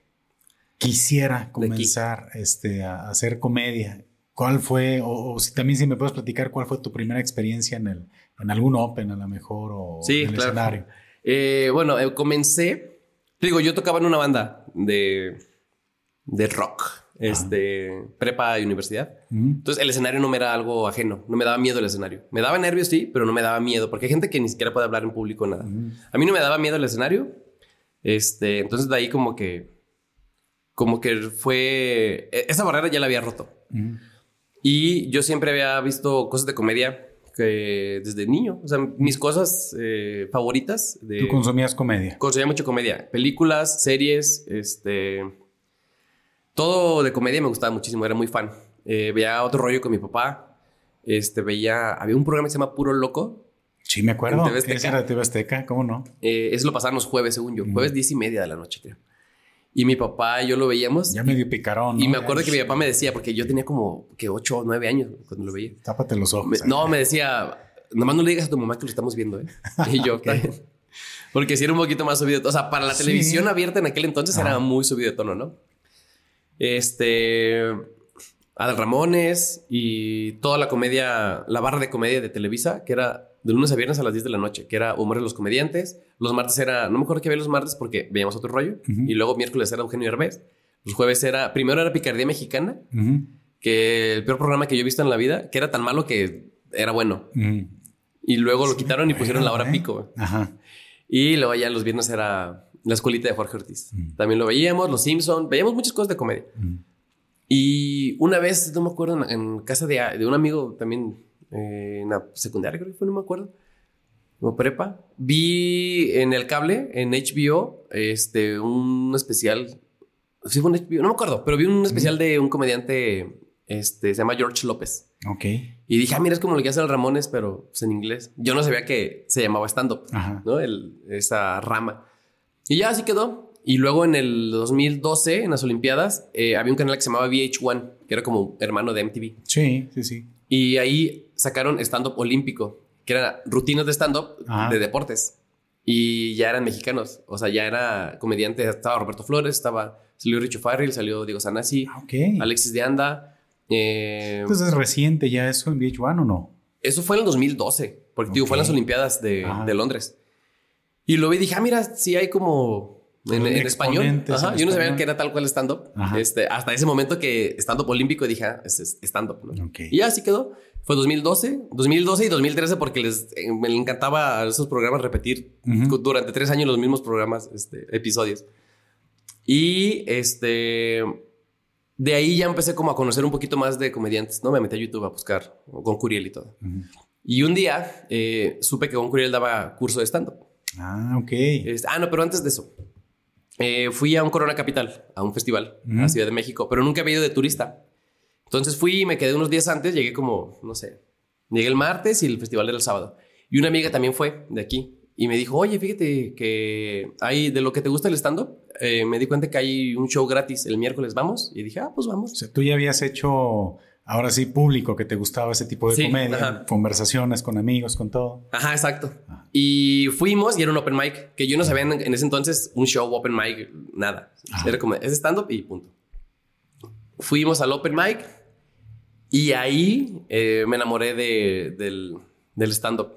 Quisiera comenzar este, a hacer comedia. ¿Cuál fue, o, o si también si me puedes platicar cuál fue tu primera experiencia en, el, en algún Open a lo mejor o Sí, en el claro. escenario? Eh, bueno, eh, comencé, te digo, yo tocaba en una banda de, de rock, este, prepa y universidad. Entonces el escenario no me era algo ajeno, no me daba miedo el escenario. Me daba nervios, sí, pero no me daba miedo, porque hay gente que ni siquiera puede hablar en público nada. A mí no me daba miedo el escenario. Este, entonces de ahí como que, como que fue, e- esa barrera ya la había roto. Y yo siempre había visto cosas de comedia que desde niño. O sea, mis cosas eh, favoritas. De, ¿Tú consumías comedia? Consumía mucho comedia. Películas, series, este. Todo de comedia me gustaba muchísimo, era muy fan. Eh, veía otro rollo con mi papá. Este, veía. Había un programa que se llama Puro Loco. Sí, me acuerdo. En TV Azteca. ¿Ese era TV Azteca? ¿Cómo no? Eh, eso lo pasaban los jueves, según yo. Jueves diez y media de la noche, creo. Y mi papá y yo lo veíamos. Ya medio picarón. ¿no? Y me acuerdo que mi papá me decía, porque yo tenía como que 8 o 9 años cuando lo veía. Tápate los ojos. no, me decía, nomás no le digas a tu mamá que lo estamos viendo, ¿eh? Y yo, Porque si era un poquito más subido. O sea, para la televisión abierta en aquel entonces era muy subido de tono, ¿no? Este. Adal Ramones y toda la comedia, la barra de comedia de Televisa, que era de lunes a viernes a las 10 de la noche, que era Humor de los Comediantes. Los martes era, no me acuerdo qué había los martes porque veíamos otro rollo. Y luego miércoles era Eugenio Herbés. Los jueves era, primero era Picardía Mexicana, que el peor programa que yo he visto en la vida, que era tan malo que era bueno. Y luego lo quitaron y pusieron la hora ¿eh? pico. Y luego ya los viernes era la escuelita de Jorge Ortiz. También lo veíamos, Los Simpson, veíamos muchas cosas de comedia. Y una vez, no me acuerdo, en, casa de, de un amigo también eh, en la secundaria creo que fue, no me acuerdo, como prepa, vi en el cable, en HBO, este, un especial, sí fue un HBO, no me acuerdo, pero vi un especial de un comediante, este, se llama George López. Ok. Y dije, ah, mira, es como lo que hace el Ramones, pero pues, en inglés. Yo no sabía que se llamaba stand-up, ¿no? El, esa rama. Y ya así quedó. Y luego en el 2012, en las Olimpiadas, eh, había un canal que se llamaba VH1, que era como hermano de MTV. Sí, sí, sí. Y ahí sacaron stand-up olímpico, que eran rutinas de stand-up de deportes. Y ya eran mexicanos. O sea, ya era comediante. Estaba Roberto Flores, estaba, salió Richo Farrell, salió Diego Sanasi, ah, Alexis de Anda. Eh, Entonces, ¿es reciente ya eso en VH1 o no? Eso fue en el 2012, porque digo, fue en las Olimpiadas de, de Londres. Y lo vi y dije, ah, mira, sí hay como en, español. Yo no sabía que era tal cual stand-up. Este, hasta ese momento que stand-up olímpico dije, ah, es stand-up. Y así quedó. Fue 2012, 2012 y 2013 porque les eh, me encantaba a esos programas repetir durante tres años los mismos programas, este, episodios. Y este, de ahí ya empecé como a conocer un poquito más de comediantes, ¿no? Me metí a YouTube a buscar con Curiel y todo. Y un día eh, supe que con Curiel daba curso de stand-up. Ah, ok. Este, ah, no, pero antes de eso. Eh, fui a un Corona Capital, a un festival, a la Ciudad de México, pero nunca había ido de turista. Entonces fui y me quedé unos días antes, llegué como, no sé, llegué el martes y el festival era el sábado. Y una amiga también fue de aquí y me dijo, oye, fíjate que hay de lo que te gusta el stand-up, eh, me di cuenta que hay un show gratis el miércoles, ¿vamos? Y dije, ah, pues vamos. O sea, tú ya habías hecho ahora sí público que te gustaba ese tipo de comedia, conversaciones con amigos, con todo. Ajá, exacto. Y fuimos y era un open mic, que yo no sabía en, ese entonces un show open mic, nada. Era como, es stand-up y punto. Fuimos al open mic y ahí eh, me enamoré de, del, del stand-up.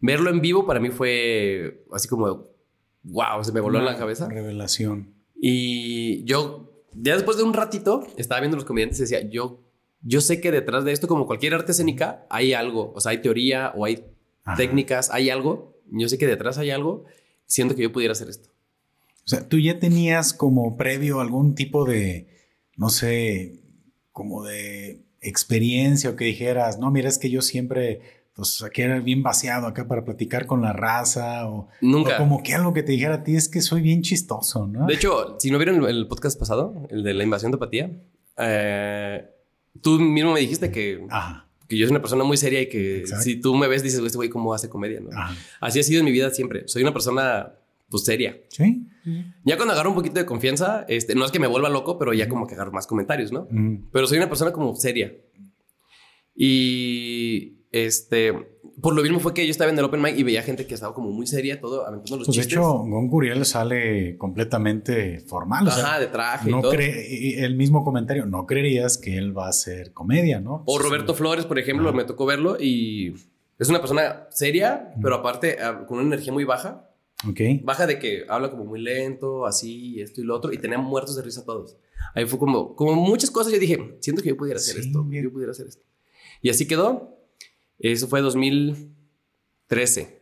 Verlo en vivo para mí fue así como, wow, se me voló en la cabeza. Revelación. Y yo, ya después de un ratito, estaba viendo los comediantes y decía, yo yo sé que detrás de esto, como cualquier arte escénica, hay algo. O sea, hay teoría o hay técnicas, hay algo. Yo sé que detrás hay algo. Siento que yo pudiera hacer esto. O sea, tú ya tenías como previo algún tipo de, no sé, como de experiencia o que dijeras, no, mira, es que yo siempre, pues aquí era bien vaciado acá para platicar con la raza o, Nunca. como que algo que te dijera a ti es que soy bien chistoso, ¿no? De hecho, si no vieron el, podcast pasado, el de la invasión de apatía, eh, tú mismo me dijiste que, que yo soy una persona muy seria y que si tú me ves, dices, este güey, ¿cómo hace comedia? ¿no? Así ha sido en mi vida siempre. Soy una persona, pues, seria. Sí. Ya cuando agarro un poquito de confianza, este, no es que me vuelva loco, pero ya como que agarro más comentarios, ¿no? Pero soy una persona como seria. Y este, por lo mismo fue que yo estaba en el Open Mic y veía gente que estaba como muy seria, todo aventando los pues De hecho, Gon Curiel sale completamente formal. Ajá, de traje no y todo. el mismo comentario, no creerías que él va a hacer comedia, ¿no? O Roberto Flores, por ejemplo, me tocó verlo y es una persona seria, pero aparte ah, con una energía muy baja. Ok. Baja de que habla como muy lento, así, esto y lo otro, y tenía muertos de risa todos. Ahí fue como, como muchas cosas. Yo dije, siento que yo pudiera hacer esto, yo pudiera hacer esto. Y así quedó. Eso fue 2013.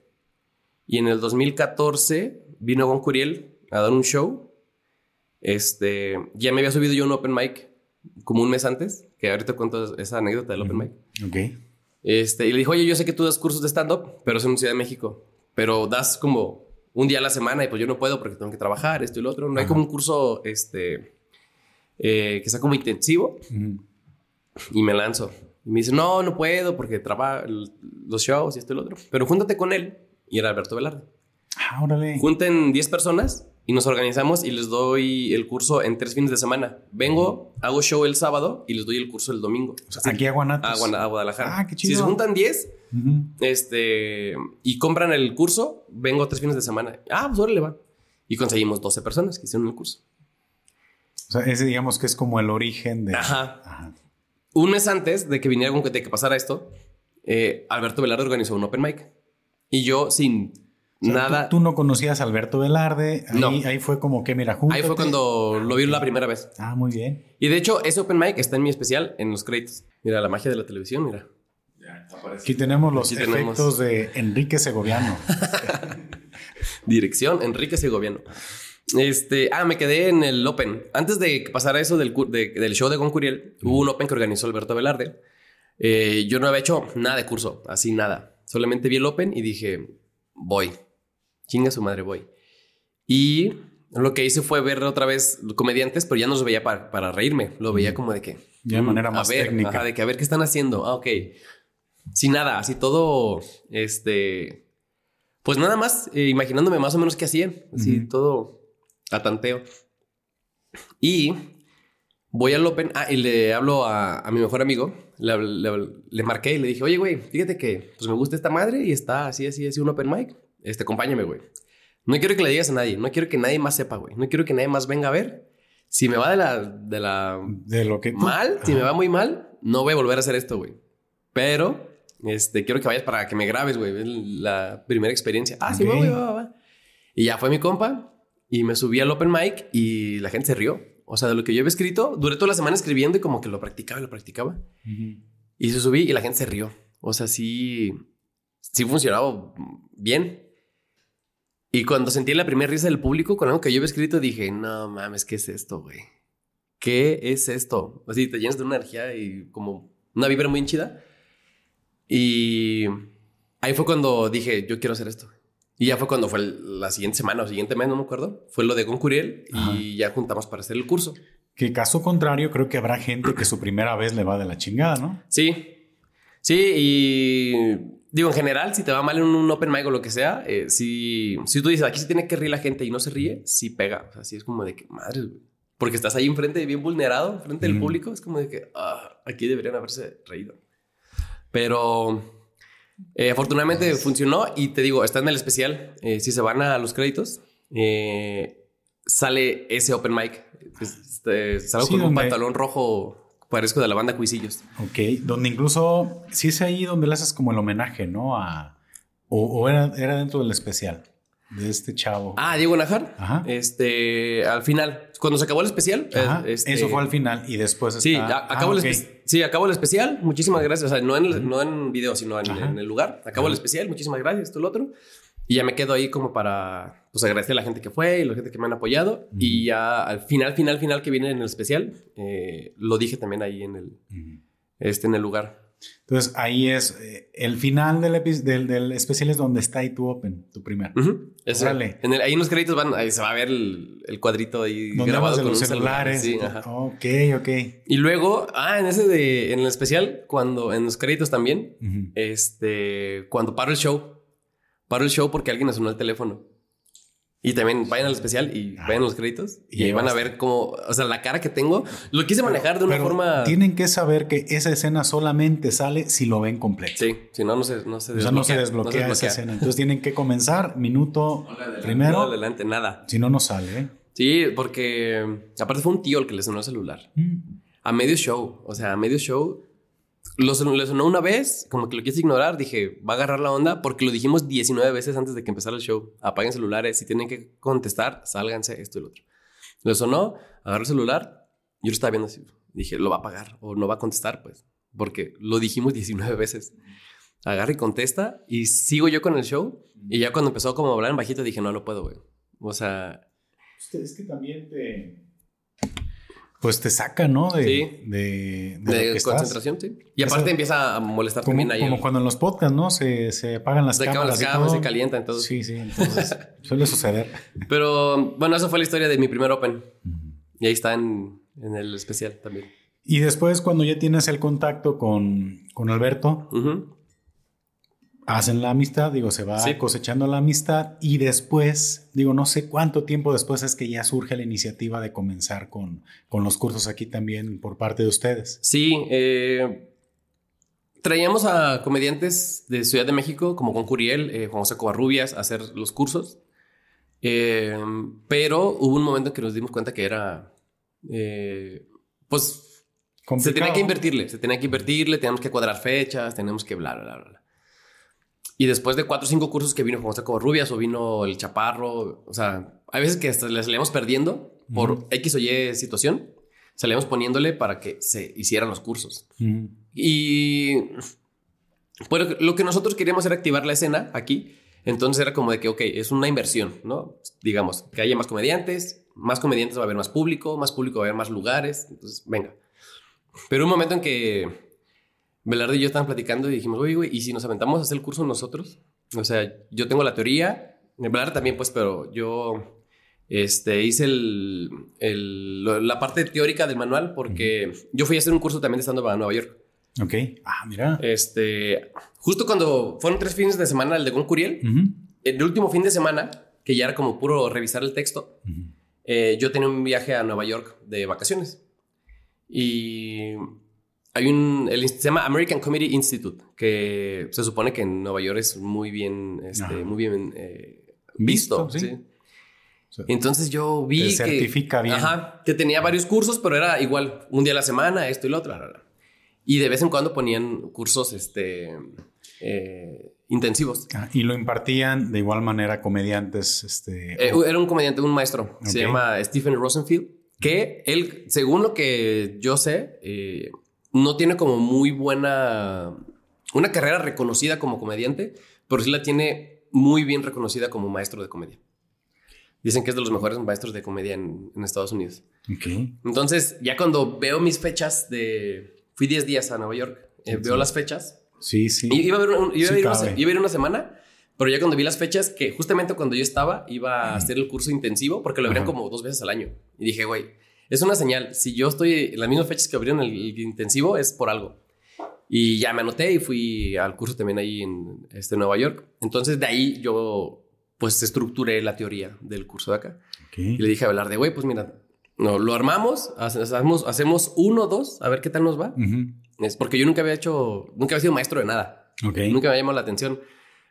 Y en el 2014 vino Gon Curiel a dar un show. Este, ya me había subido yo un open mic como un mes antes, que ahorita cuento esa anécdota del Open Mic. Ok. Este, y le dijo, oye, yo sé que tú das cursos de stand-up, pero es en Ciudad de México. Pero das como un día a la semana y pues yo no puedo porque tengo que trabajar, esto y lo otro. No hay como un curso este, eh, que sea como intensivo. Y me lanzo. Y me dice, no, no puedo porque trabajo los shows y esto y lo otro. Pero júntate con él. Y era Alberto Velarde. Ah, órale. Junten 10 personas y nos organizamos y les doy el curso en tres fines de semana. Vengo, hago show el sábado y les doy el curso el domingo. O sea, aquí a Guanatos. A, Guadalajara. Ah, qué chido. Si se juntan 10 Ujú. este, y compran el curso, vengo tres fines de semana. Ah, pues órale va. Y conseguimos 12 personas que hicieron el curso. O sea, ese digamos que es como el origen de... Ajá. Ajá. Un mes antes de que viniera con que, de que pasara esto, eh, Alberto Velarde organizó un open mic. Y yo sin O sea, nada... Tú, tú no conocías a Alberto Velarde. Ahí, No. ahí fue como que, mira, Ahí fue cuando lo vi la primera vez. Ah, muy bien. Y de hecho, ese open mic está en mi especial en los créditos. Mira, la magia de la televisión, mira. Aquí tenemos los Aquí tenemos. efectos de Enrique Segoviano. Dirección, Enrique Segoviano. Este, ah, me quedé en el Open. Antes de que pasara eso del, de- del show de Goncuriel, hubo un Open que organizó Alberto Velarde. Eh, yo no había hecho nada de curso, así nada. Solamente vi el Open y dije, voy. Chinga su madre, voy. Y lo que hice fue ver otra vez comediantes, pero ya no los veía para, para reírme. Lo veía como de que. Ya de mm, manera a más ver, técnica. ajá, de que a ver qué están haciendo. Ah, ok. Sin nada, así todo. Este. Pues nada más, eh, imaginándome más o menos qué hacían. Así todo a tanteo. Y voy al Open. Ah, y le hablo a, a mi mejor amigo. Le, le marqué y le dije, oye, güey, fíjate que pues me gusta esta madre y está así, así, así, un Open Mic. Este, acompáñame, güey. No quiero que le digas a nadie. No quiero que nadie más sepa, güey. No quiero que nadie más venga a ver. Si me va de la, de la De lo que... tú- mal, si me va muy mal, no voy a volver a hacer esto, güey. Pero, este, quiero que vayas para que me grabes, güey. La primera experiencia. Ah, sí, güey, va, va, va. Y ya fue mi compa y me subí al open mic y la gente se rió. O sea, de lo que yo había escrito, duré toda la semana escribiendo y como que lo practicaba y lo practicaba. Y se subí y la gente se rió. O sea, sí, sí funcionaba bien. Y cuando sentí la primera risa del público con algo que yo había escrito, dije, no mames, ¿qué es esto, güey? ¿Qué es esto? Así te llenas de una energía y como una vibra muy chida. Y ahí fue cuando dije, yo quiero hacer esto. Y ya fue cuando fue el- la siguiente semana o siguiente mes, no me acuerdo. Fue lo de Goncuriel Ajá. y ya juntamos para hacer el curso. Que caso contrario, creo que habrá gente que su primera vez le va de la chingada, ¿no? Sí. Sí, y digo, en general, si te va mal en un open mic o lo que sea, eh, si, si tú dices, aquí se tiene que reír la gente y no se ríe, sí pega. O sea, sí es como de que, madre, güey. Porque estás ahí enfrente, bien vulnerado, frente del público, es como de que, ah, aquí deberían haberse reído. Pero eh, afortunadamente funcionó y te digo, está en el especial. Eh, si se van a los créditos, eh, sale ese open mic. Este, salgo Sí, con un pantalón rojo, parezco de la banda Cuisillos. Ok, donde incluso, sí es ahí donde le haces como el homenaje, ¿no? A, o o era, era dentro del especial de este chavo. Ah, Diego Najar. Ajá. Este, al final, cuando se acabó el especial. Ajá, eh, este, Eso fue al final y después está... Sí, a- acabó, Ah, el sí, acabó el especial. Muchísimas gracias. O sea, no en, el- no en video, sino en, el lugar. Acabó el especial. Muchísimas gracias. Esto, lo otro. Y ya me quedo ahí como para pues, agradecer a la gente que fue y a la gente que me han apoyado. Y ya al final, final, final que viene en el especial, eh, lo dije también ahí en el, este, en el lugar. Entonces ahí es eh, el final del, del, del especial es donde está ahí tu open, tu primer. Órale. en el- ahí en los créditos van, ahí se va a ver el, el cuadrito ahí grabado de con los un celular. celulares. Sí. Ok, ok. Y luego, ah, en ese de, en el especial, cuando, en los créditos también, Ujú. este, cuando paro el show, paro el show porque alguien sonó el teléfono. Y también vayan al especial y Ah. vayan a los créditos Y y ahí van a ver cómo, o sea, la cara que tengo, lo quise manejar de una Pero forma... Tienen que saber que esa escena solamente sale si lo ven completo. Sí, si no, no se, no se O sea, no se no desbloquea esa desbloquea. escena. Entonces tienen que comenzar minuto No primero. adelante, nada. Si no, no sale. ¿eh? Sí, porque aparte fue un tío el que le sonó el celular. Mm. A medio show, o sea, a medio show. Lo sonó una vez, como que lo quise ignorar. Dije, va a agarrar la onda porque lo dijimos 19 veces antes de que empezara el show. Apaguen celulares, si tienen que contestar, sálganse, esto y lo otro. Le sonó, agarró el celular. Yo lo estaba viendo así. Dije, lo va a apagar o no va a contestar, pues, porque lo dijimos 19 veces. Agarra y contesta y sigo yo con el show. Y ya cuando empezó como a hablar en bajito, dije, no, no puedo, güey. O sea, Es que también te. Pues te saca, ¿no? De, Sí. de, de, De, lo que estás. concentración, sí. Y Eso- aparte empieza a molestar Como, también ahí. como cuando en los podcasts, ¿no? Se, se apagan las Se cámaras. las y cámaras, se calientan, entonces- Sí, sí, entonces suele suceder. Pero bueno, esa fue la historia de mi primer Open. Y ahí está en, en el especial también. Y después, cuando ya tienes el contacto con, con Alberto. Hacen la amistad, digo, se va Sí. cosechando la amistad y después, digo, no sé cuánto tiempo después es que ya surge la iniciativa de comenzar con, con los cursos aquí también por parte de ustedes. Sí, eh, traíamos a comediantes de Ciudad de México, como con Curiel, eh, Juan José Covarrubias, a hacer los cursos. Eh, pero hubo un momento en que nos dimos cuenta que era, pues, se tenía que invertirle, se tenía que invertirle, teníamos que cuadrar fechas, teníamos que bla, bla, bla, bla. Y después de cuatro o cinco cursos que vino José Covarrubias o vino el Chaparro, o sea, hay veces que hasta le salíamos perdiendo por Ujú. X o Y situación, salíamos poniéndole para que se hicieran los cursos. Ujú. Y bueno, lo que nosotros queríamos era activar la escena aquí. Entonces era como de que, ok, es una inversión, ¿no? Digamos, que haya más comediantes, más comediantes va a haber más público, más público va a haber más lugares. Entonces, venga. Pero un momento en que Velarde y yo estaban platicando y dijimos, oye, güey, ¿y si nos aventamos a hacer el curso nosotros? O sea, yo tengo la teoría, Velarde también, pues, pero yo este, hice el, el- la parte teórica del manual porque yo fui a hacer un curso también de stand-up a Nueva York. Ok. Ah, mira. Este, justo cuando fueron tres fines de semana el de Gon Curiel, Ujú. el último fin de semana, que ya era como puro revisar el texto, Ujú. eh, yo tenía un viaje a Nueva York de vacaciones. Y hay un, el, se llama American Comedy Institute, que se supone que en Nueva York es muy bien, este, muy bien eh, Visto, visto. sí. sí. O sea, Entonces yo vi que... certifica bien. Ajá, que tenía varios cursos, pero era igual, un día a la semana, esto y lo otro. bla, bla, bla. Y de vez en cuando ponían cursos este, eh, intensivos. Ah, y lo impartían de igual manera comediantes. Este, Eh, o- era un comediante, un maestro, se Ok. llama Stephen Rosenfield, que él, según lo que yo sé, eh, no tiene como muy buena, una carrera reconocida como comediante, pero sí la tiene muy bien reconocida como maestro de comedia. Dicen que es de los mejores maestros de comedia en, en Estados Unidos. ok. Entonces, ya cuando veo mis fechas de... Fui 10 días a Nueva York, eh, Sí. veo las fechas. Sí, sí. Y Iba a, ver un- iba, a ir una, cabe. se- iba a ir una semana, pero ya cuando vi las fechas, que justamente cuando yo estaba, iba a hacer el curso intensivo, porque lo abrían como dos veces al año. Y dije, güey, es una señal. Si yo estoy en las mismas fechas que abrieron el, el intensivo, es por algo. Y ya me anoté y fui al curso también ahí en este, Nueva York. Entonces, de ahí yo, pues, estructuré la teoría del curso de acá. Y le dije a Velarde, güey, pues mira, no, lo armamos, hace- hacemos, hacemos uno, dos, a ver qué tal nos va. Es porque yo nunca había hecho, nunca había sido maestro de nada. Nunca me ha llamado la atención,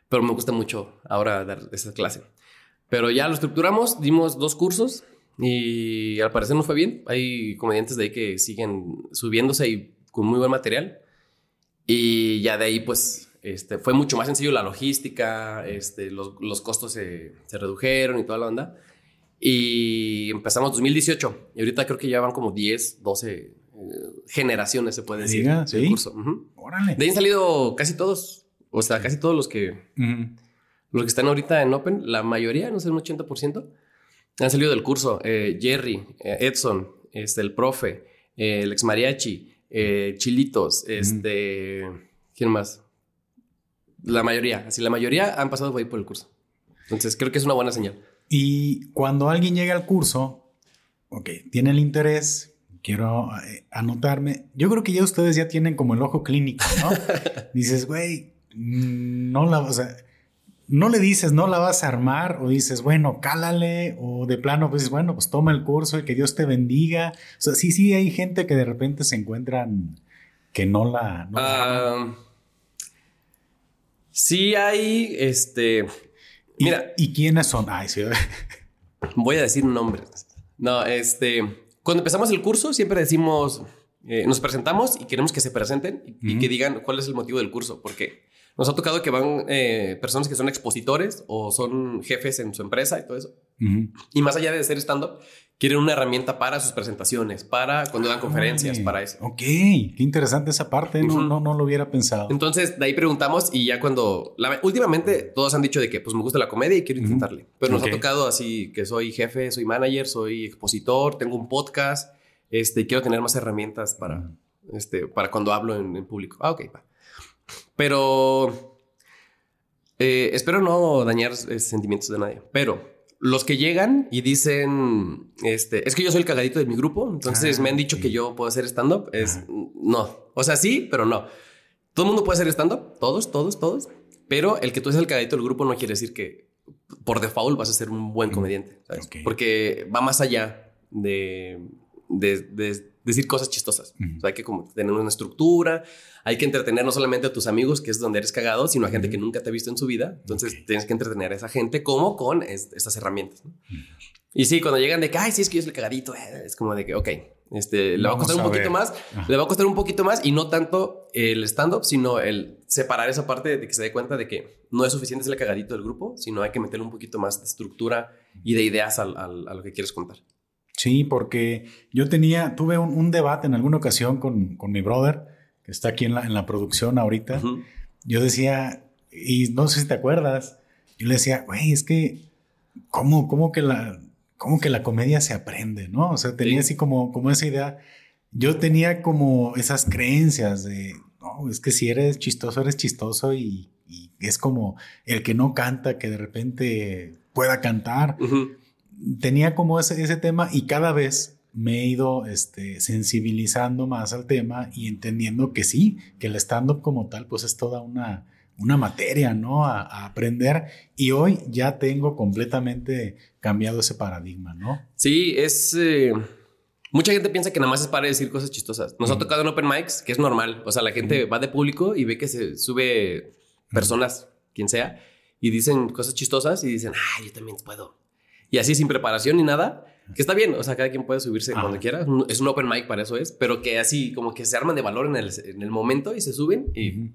pero me gusta mucho ahora dar esa clase. Pero ya lo estructuramos, dimos dos cursos y al parecer nos fue bien. Hay comediantes de ahí que siguen subiéndose y con muy buen material. Y ya de ahí, pues, este, fue mucho más sencillo la logística, este, los, los costos se, se redujeron y toda la onda. Y empezamos 2018 y ahorita creo que ya van como 10, 12 eh, generaciones, se puede decir, Diga, sí. curso. Ujú. Órale. De ahí han salido casi todos. O sea, casi todos los que, Ujú. los que están ahorita en Open, la mayoría, no sé, un 80%, han salido del curso. Eh, Jerry, eh, Edson, este, el profe, eh, el ex mariachi, Chilitos, este. ¿Quién más? La mayoría, así, la mayoría han pasado por ahí por el curso. Entonces, creo que es una buena señal. Y cuando alguien llega al curso, ok, tiene el interés, quiero anotarme. Yo creo que ya ustedes ya tienen como el ojo clínico, ¿no? dices, güey, mm, no la, o sea, no le dices, no la vas a armar, o dices, bueno, cálale, o de plano, pues bueno, pues toma el curso y que Dios te bendiga. O sea, sí, sí, hay gente que de repente se encuentran que no la. no la. Ah, sí hay, este... ¿Y- Mira, ¿Y, quiénes son? Ay, sí. Voy a decir nombres. No, este. Cuando empezamos el curso, siempre decimos. eh, nos presentamos y queremos que se presenten y, y que digan cuál es el motivo del curso. Porque nos ha tocado que van eh, personas que son expositores o son jefes en su empresa y todo eso. Ujú. Y más allá de ser stand-up, quieren una herramienta para sus presentaciones, para cuando dan conferencias, para eso. Ok, qué interesante esa parte, no, Ujú. no, no lo hubiera pensado. Entonces, de ahí preguntamos y ya cuando... la- últimamente todos han dicho de que pues me gusta la comedia y quiero intentarle. Pero nos Ok. ha tocado así que soy jefe, soy manager, soy expositor, tengo un podcast, Este, quiero tener más herramientas para, este, para cuando hablo en, público. Ah, ok, va. Pero eh, espero no dañar eh, sentimientos de nadie. Pero los que llegan y dicen, este, es que yo soy el cagadito de mi grupo, entonces me han dicho que yo puedo hacer stand-up, es no. O sea, sí, pero no. Todo el mundo puede hacer stand-up, todos, todos, todos, pero el que tú seas el cagadito del grupo no quiere decir que por default vas a ser un buen comediante, ¿sabes? Porque va más allá de, de, decir cosas chistosas. o sea, hay que como tener una estructura, hay que entretener no solamente a tus amigos, que es donde eres cagado, sino a gente que nunca te ha visto en su vida. Entonces tienes que entretener a esa gente como con estas herramientas. Y sí, cuando llegan de que, ay, sí, es que yo soy el cagadito, eh", es como de que, ok, este, le va a costar un poquito más, le va a costar un poquito más y no tanto el stand-up, sino el separar esa parte de que se dé cuenta de que no es suficiente ser el cagadito del grupo, sino hay que meterle un poquito más de estructura y de ideas a lo que quieres contar. Sí, porque yo tenía, tuve un, debate en alguna ocasión con, con, mi brother, que está aquí en la, en la producción ahorita. Yo decía, y no sé si te acuerdas, yo le decía, güey, es que, ¿cómo, cómo, que la, ¿cómo que la comedia se aprende? ¿No? O sea, tenía así como, como esa idea. Yo tenía como esas creencias de, no, es que si eres chistoso, eres chistoso y, es como el que no canta, que de repente pueda cantar tenía como ese, ese tema y cada vez me he ido este, sensibilizando más al tema y entendiendo que sí, que el stand-up como tal, pues es toda una, una materia, ¿no? A, aprender. Y hoy ya tengo completamente cambiado ese paradigma, ¿no? Sí, es... Eh, mucha gente piensa que nada más es para decir cosas chistosas. Nos ha tocado en Open Mics, que es normal. O sea, la gente va de público y ve que se sube personas, quien sea, y dicen cosas chistosas y dicen, ah, yo también puedo y así sin preparación ni nada, que está bien, o sea, cada quien puede subirse cuando quiera, es un open mic para eso es, pero que así como que se arman de valor en el, en el momento y se suben y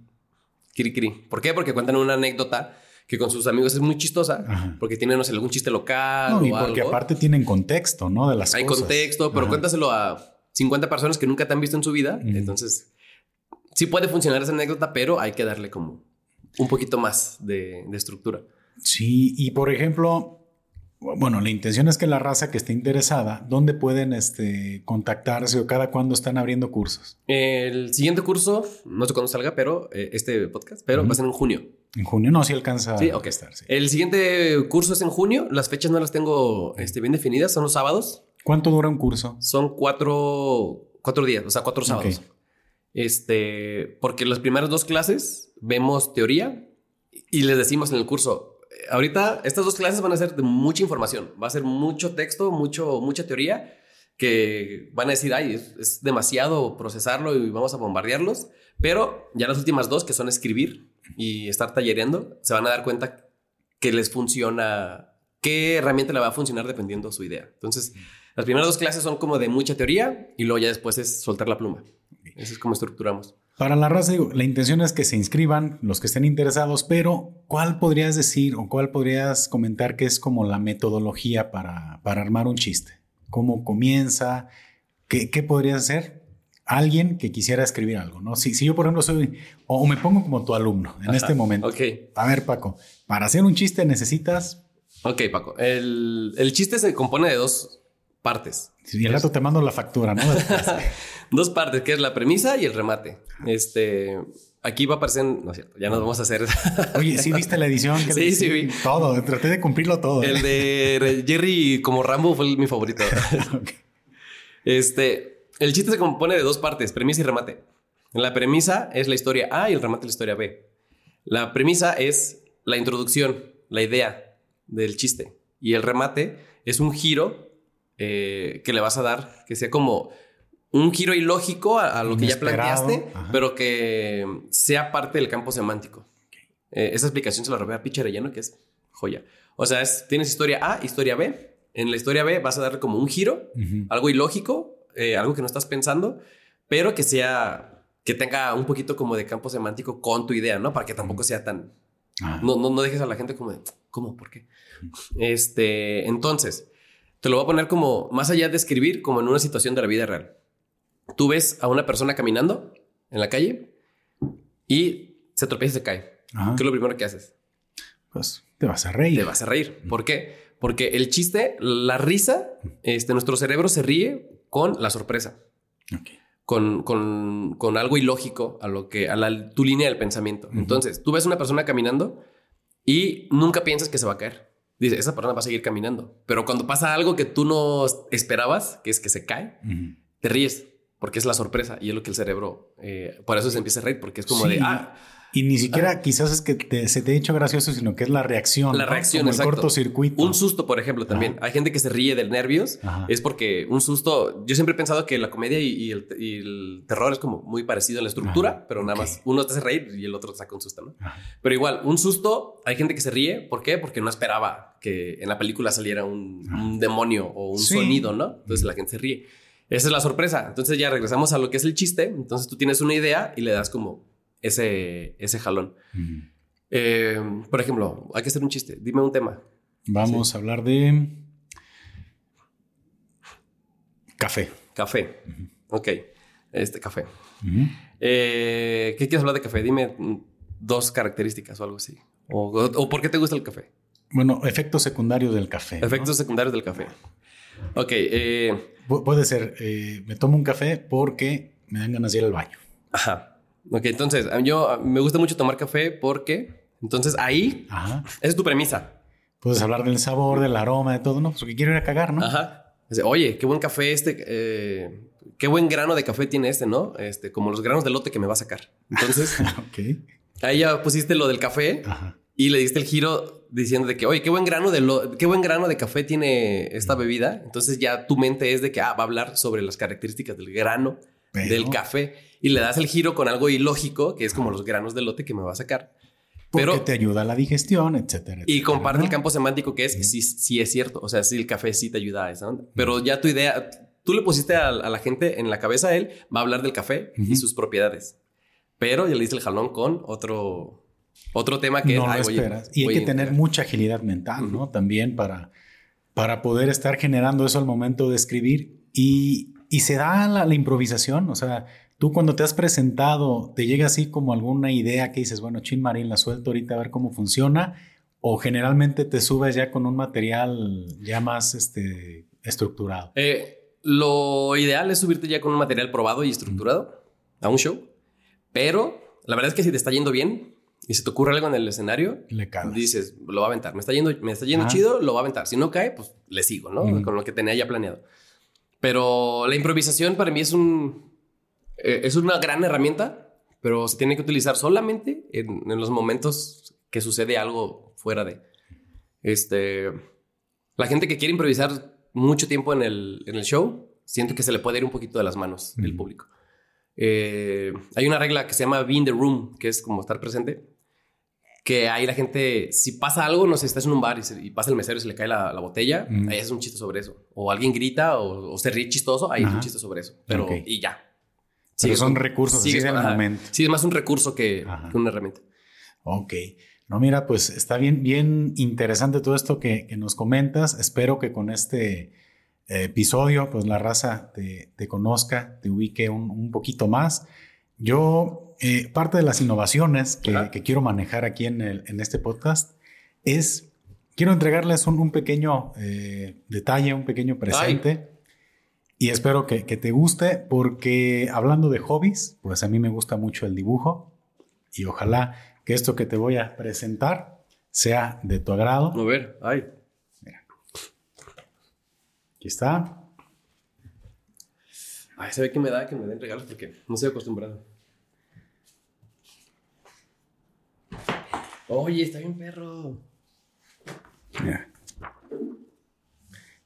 kiri kiri. ¿Por qué? Porque cuentan una anécdota que con sus amigos es muy chistosa, porque tienen, no sé, algún chiste local no, y porque aparte tienen contexto, ¿no? De las Hay contexto, pero cuéntaselo a 50 personas que nunca te han visto en su vida, entonces sí puede funcionar esa anécdota, pero hay que darle como un poquito más de, de estructura. Sí, y por ejemplo, bueno, la intención es que la raza que esté interesada, ¿dónde pueden este, contactarse o cada cuándo están abriendo cursos? El siguiente curso, no sé cuándo salga, pero eh, este podcast, pero va a ser en junio. En junio no, si alcanza sí, a estar. El siguiente curso es en junio. Las fechas no las tengo este, bien definidas, son los sábados. ¿Cuánto dura un curso? Son cuatro, cuatro días, o sea, cuatro sábados. Este, porque las primeras dos clases vemos teoría y les decimos en el curso, ahorita estas dos clases van a ser de mucha información. Va a ser mucho texto, mucho, mucha teoría que van a decir, ay, es, demasiado procesarlo y vamos a bombardearlos. Pero ya las últimas dos, que son escribir y estar tallereando, se van a dar cuenta que les funciona, qué herramienta le va a funcionar dependiendo de su idea. Entonces, las primeras dos clases son como de mucha teoría y luego ya después es soltar la pluma. Eso es como estructuramos. Para la raza, digo, la intención es que se inscriban los que estén interesados, pero ¿cuál podrías decir o cuál podrías comentar que es como la metodología para, para armar un chiste? ¿Cómo comienza? ¿Qué, qué podrías hacer? Alguien que quisiera escribir algo, ¿no? Si, si yo, por ejemplo, soy, o me pongo como tu alumno en este momento. Ok. A ver, Paco, para hacer un chiste necesitas... Ok, Paco. El, el chiste se compone de dos partes. Y el rato te mando la factura, ¿no? Dos partes, que es la premisa y el remate. Este, aquí va a aparecer, no es cierto, ya nos vamos a hacer. Oye, ¿sí viste la edición? sí, sí, vi. Todo, traté de cumplirlo todo. El de Jerry como Rambo fue mi favorito. Este, el chiste se compone de dos partes, premisa y remate. La premisa es la historia A y el remate es la historia B. La premisa es la introducción, la idea del chiste. Y el remate es un giro eh, que le vas a dar, que sea como un giro ilógico a, lo que ya planteaste, pero que sea parte del campo semántico. Eh, esa explicación se la robé a Piche que es joya. O sea, es, tienes historia A, historia B. En la historia B vas a darle como un giro, algo ilógico, eh, algo que no estás pensando, pero que sea, que tenga un poquito como de campo semántico con tu idea, ¿no? Para que tampoco sea tan... Ah. No, no, no dejes a la gente como de, ¿cómo? ¿Por qué? Este, entonces, te lo voy a poner como, más allá de escribir, como en una situación de la vida real. Tú ves a una persona caminando en la calle y se tropieza y se cae. ¿Qué es lo primero que haces? Pues te vas a reír. Te vas a reír. ¿Por qué? Porque el chiste, la risa, este, nuestro cerebro se ríe con la sorpresa. Con, con, con, algo ilógico a lo que a la, tu línea del pensamiento. Entonces, tú ves una persona caminando y nunca piensas que se va a caer. Dice, esa persona va a seguir caminando. Pero cuando pasa algo que tú no esperabas, que es que se cae, te ríes porque es la sorpresa y es lo que el cerebro, eh, por eso se empieza a reír, porque es como de, ah, y ni siquiera ah. quizás es que se te ha hecho gracioso, sino que es la reacción. La reacción, Como el cortocircuito. Un susto, por ejemplo, también. Hay gente que se ríe del nervios. Es porque un susto. Yo siempre he pensado que la comedia y, el, terror es como muy parecido en la estructura, pero nada más uno te hace reír y el otro te saca un susto, ¿no? Pero igual, un susto, hay gente que se ríe. ¿Por qué? Porque no esperaba que en la película saliera un, demonio o un sonido, ¿no? Entonces la gente se ríe. Esa es la sorpresa. Entonces ya regresamos a lo que es el chiste. Entonces tú tienes una idea y le das como ese, ese jalón. Eh, por ejemplo, hay que hacer un chiste. Dime un tema. Vamos a hablar de café. Café. Ok. Este café. Eh, ¿Qué quieres hablar de café? Dime dos características o algo así. O, por qué te gusta el café? Bueno, efectos secundarios del café. Efectos secundarios del café. Ok. Eh, puede ser, me tomo un café porque me dan ganas de ir al baño. Ajá. Ok, entonces, yo me gusta mucho tomar café porque, entonces ahí, esa es tu premisa. Puedes hablar del sabor, del aroma, de todo, ¿no? Porque quiero ir a cagar, ¿no? Ajá. Oye, qué buen café este, eh, qué buen grano de café tiene este, ¿no? Este, como los granos de lote que me va a sacar. Entonces, okay. ahí ya pusiste lo del café y le diste el giro diciendo de que, oye, qué buen grano de lo, qué buen grano de café tiene esta bebida. Entonces ya tu mente es de que ah, va a hablar sobre las características del grano del café y le das el giro con algo ilógico, que es como los granos de lote que me va a sacar. Porque Pero te ayuda a la digestión, etcétera. y comparte el campo semántico que es sí. sí, es cierto. O sea, sí, el café sí te ayuda a esa onda. Pero ya tu idea, tú le pusiste a, la gente en la cabeza a él, va a hablar del café y sus propiedades. Pero ya le diste el jalón con otro, otro tema que no es. y hay que tener mucha agilidad mental, ¿no? También para, para poder estar generando eso al momento de escribir. Y, y se da la, la improvisación. O sea, Tú cuando te has presentado, ¿te llega así como alguna idea que dices, bueno, Chin Marín, la suelto ahorita a ver cómo funciona? ¿O generalmente te subes ya con un material ya más este, estructurado? Eh, lo ideal es subirte ya con un material probado y estructurado a un show. Pero la verdad es que si te está yendo bien y se te ocurre algo en el escenario, le dices, lo va a aventar. Me está yendo, me está yendo chido, lo va a aventar. Si no cae, pues le sigo, ¿no? Con lo que tenía ya planeado. Pero la improvisación para mí es un, eh, es una gran herramienta, pero se tiene que utilizar solamente en, los momentos que sucede algo fuera de. Este, la gente que quiere improvisar mucho tiempo en el, en el show, siente que se le puede ir un poquito de las manos del público. Eh, hay una regla que se llama be in the room, que es como estar presente. Que ahí la gente, si pasa algo, no sé, estás en un bar y, pasa el mesero y se le cae la, botella, ahí es un chiste sobre eso. O alguien grita o, se ríe chistoso, ahí es un chiste sobre eso. Pero, y ya. Sí, son recursos sí, del momento. Sí, es más un recurso que, una herramienta. Ok. No, mira, pues está bien, bien interesante todo esto que, nos comentas. Espero que con este eh, episodio, pues la raza te, conozca, te ubique un, poquito más. Yo, eh, parte de las innovaciones que, quiero manejar aquí en, en, este podcast es, quiero entregarles un, pequeño eh, detalle, un pequeño presente. Y espero que, te guste porque hablando de hobbies, pues a mí me gusta mucho el dibujo y ojalá que esto que te voy a presentar sea de tu agrado. A ver, ay. Mira. Aquí está. Ay, se ve que me da que me den regalos porque no estoy acostumbrado. Oye, está bien perro. Mira.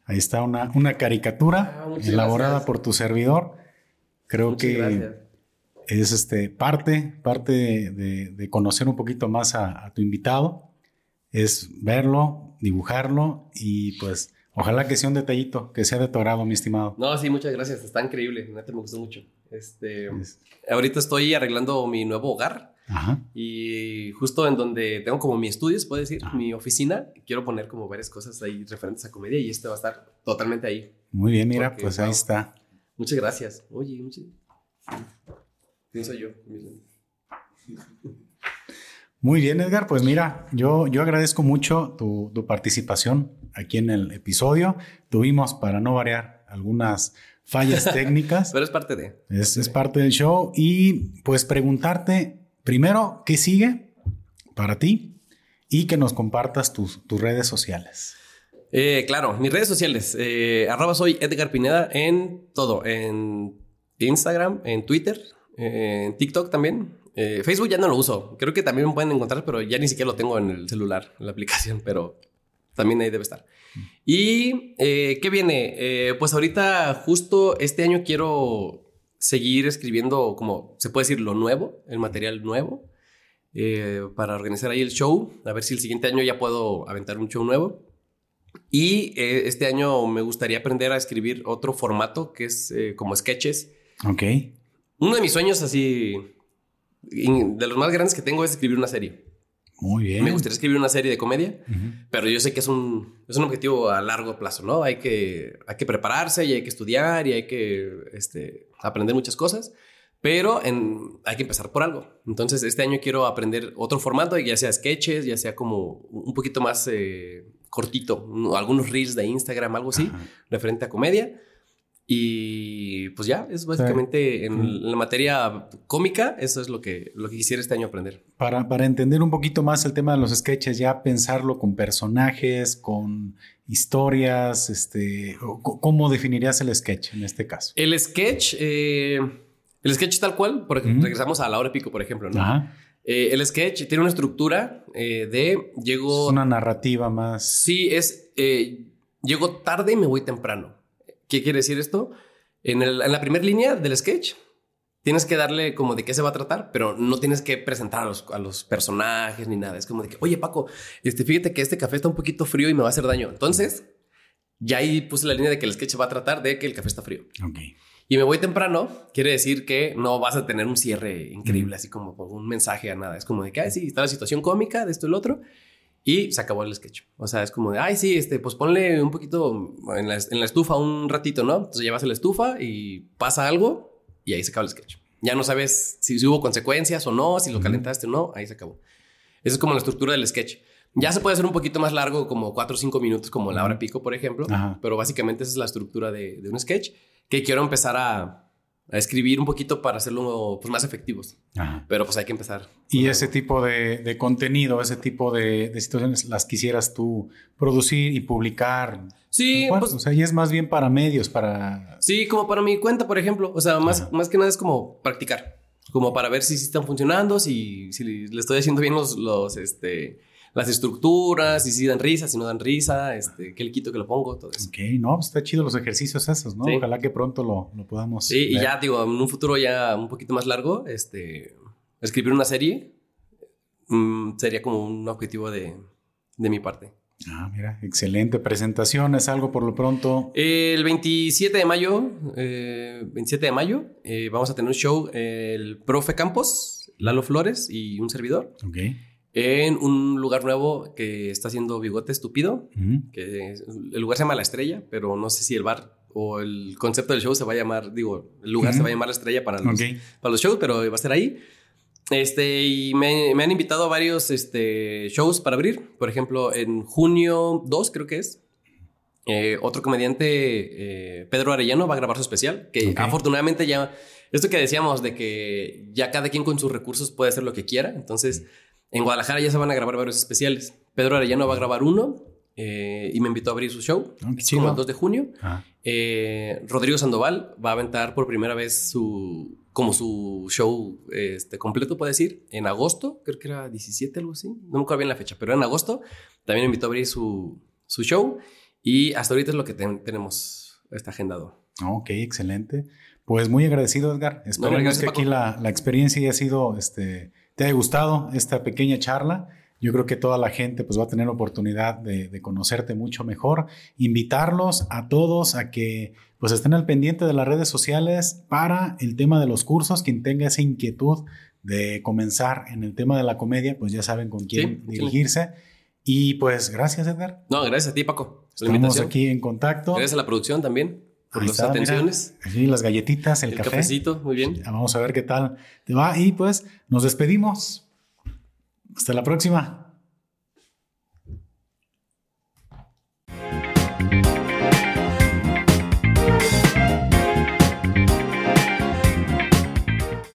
Ahí está una, una caricatura ah, elaborada por tu servidor. Creo que es este, parte, parte de, conocer un poquito más a, tu invitado. Es verlo, dibujarlo y pues ojalá que sea un detallito, que sea de tu agrado, mi estimado. No, sí, muchas gracias. Está increíble. me gustó mucho. Este, Ahorita estoy arreglando mi nuevo hogar. Y justo en donde tengo como mi estudio, se puede decir, mi oficina, quiero poner como varias cosas ahí referentes a comedia y este va a estar totalmente ahí. Muy bien, mira, pues ahí está. Muchas gracias. Oye, muchas... Pienso yo. Muy bien, Edgar. Pues mira, yo, yo agradezco mucho tu, tu participación aquí en el episodio. Tuvimos, para no variar, algunas fallas técnicas. Pero es parte de. Es, es parte del show. Y pues preguntarte primero, ¿qué sigue para ti? Y que nos compartas tus, tus redes sociales. Eh, claro, mis redes sociales. Eh, arroba soy Edgar Pineda en todo. En Instagram, en Twitter, eh, en TikTok también. Eh, Facebook ya no lo uso. Creo que también me pueden encontrar, pero ya ni siquiera lo tengo en el celular, en la aplicación, pero también ahí debe estar. ¿Y eh, qué viene? Pues ahorita, justo este año quiero seguir escribiendo, como se puede decir, lo nuevo, el material nuevo, eh, para organizar ahí el show. A ver si el siguiente año ya puedo aventar un show nuevo. Y eh, este año me gustaría aprender a escribir otro formato que es eh, como sketches. Ok. Uno de mis sueños así, de los más grandes que tengo es escribir una serie. Muy bien. Me gustaría escribir una serie de comedia, Ujú. pero yo sé que es un, es un objetivo a largo plazo, ¿no? Hay que, hay que prepararse y hay que estudiar y hay que este, aprender muchas cosas, pero en- hay que empezar por algo. Entonces, este año quiero aprender otro formato, ya sea sketches, ya sea como un poquito más eh, cortito, un- algunos reels de Instagram, algo así, Ajá. referente a comedia. Y pues ya, es básicamente en la materia cómica, eso es lo que, lo que quisiera este año aprender. Para, para entender un poquito más el tema de los sketches, ya pensarlo con personajes, con historias, este, ¿cómo definirías el sketch en este caso? El sketch, eh, el sketch tal cual, por ejemplo, regresamos a la hora pico, por ejemplo, ¿no? Ajá. Eh, el sketch tiene una estructura eh, de llego. Es una narrativa más. Sí, es eh, llego tarde y me voy temprano. ¿Qué quiere decir esto? En, el- en la primera línea del sketch tienes que darle como de qué se va a tratar, pero no tienes que presentar a los, a los personajes ni nada. Es como de que, oye Paco, este, fíjate que este café está un poquito frío y me va a hacer daño. Entonces, ya ahí puse la línea de que el sketch va a tratar de que el café está frío. Ok. Y me voy temprano, quiere decir que no vas a tener un cierre increíble, así como un mensaje a nada. Es como de que, ay, sí, está la situación cómica de esto y lo otro. Y se acabó el sketch. O sea, es como de, ay, sí, este, pues ponle un poquito en la, en la estufa un ratito, ¿no? Entonces llevas la estufa y pasa algo y ahí se acaba el sketch. Ya no sabes si, si hubo consecuencias o no, si lo calentaste o no, ahí se acabó. Esa es como la estructura del sketch. Ya se puede hacer un poquito más largo, como cuatro o cinco minutos, como la hora pico, por ejemplo. Ajá. Pero básicamente esa es la estructura de, de un sketch que quiero empezar a, a escribir un poquito para hacerlo pues, más efectivos. Ajá. Pero pues hay que empezar. Y ese tipo de, de contenido, ese tipo de, de situaciones, las quisieras tú producir y publicar. Sí, pues, o sea, y es más bien para medios, para. sí, como para mi cuenta, por ejemplo. O sea, más, Ajá. más que nada es como practicar. Como para ver si, sí están funcionando, si, si le estoy haciendo bien los, los, este, las estructuras, si sí dan risa, si no dan risa, este, qué le quito, que lo pongo, todo eso. Ok, no, pues está chido los ejercicios esos, ¿no? Sí. Ojalá que pronto lo, lo podamos. Sí, y ya digo, en un futuro ya un poquito más largo, este, escribir una serie mm, sería como un objetivo de, de mi parte. Ah, mira, excelente presentación. Es algo por lo pronto. El 27 de mayo, eh, 27 de mayo, eh, vamos a tener un show, el profe Campos, Lalo Flores y un servidor, Ok. En un lugar nuevo que está haciendo Bigote Estúpido, Ujú. que es- el lugar se llama La Estrella, pero no sé si el bar o el concepto del show se va a llamar, digo, el lugar se Ujú. va a llamar La Estrella para los, Ok. para los shows, pero va a ser ahí. Este, y me, me han invitado a varios este, shows para abrir. Por ejemplo, en junio 2, creo que es. eh, otro comediante, eh, Pedro Arellano, va a grabar su especial. Que Ok. afortunadamente ya. Esto que decíamos de que ya cada quien con sus recursos puede hacer lo que quiera. Entonces, en Guadalajara ya se van a grabar varios especiales. Pedro Arellano va a grabar uno eh, y me invitó a abrir su show. Ah, Es como el 2 de junio. Ah, Eh, Rodrigo Sandoval va a aventar por primera vez su como su show este, completo, puede decir, en agosto, creo que era 17, algo así, no me acuerdo bien la fecha, pero en agosto también me invitó a abrir su, su show y hasta ahorita es lo que ten- tenemos está agendado. ok, excelente. Pues muy agradecido, Edgar. Esperemos gracias, que aquí la, la experiencia haya sido, este, te haya gustado esta pequeña charla. Yo creo que toda la gente pues va a tener oportunidad de, de conocerte mucho mejor. Invitarlos a todos a que pues estén al pendiente de las redes sociales para el tema de los cursos. Quien tenga esa inquietud de comenzar en el tema de la comedia, pues ya saben con quién Sí, dirigirse. Y pues gracias, Edgar. No, gracias a ti, Paco, Estamos aquí en contacto. Gracias a la producción también por Ahí las está, mira. atenciones. Sí, las galletitas, el, El, café. cafecito, muy bien. Vamos a ver qué tal te va. Y pues nos despedimos. Hasta la próxima.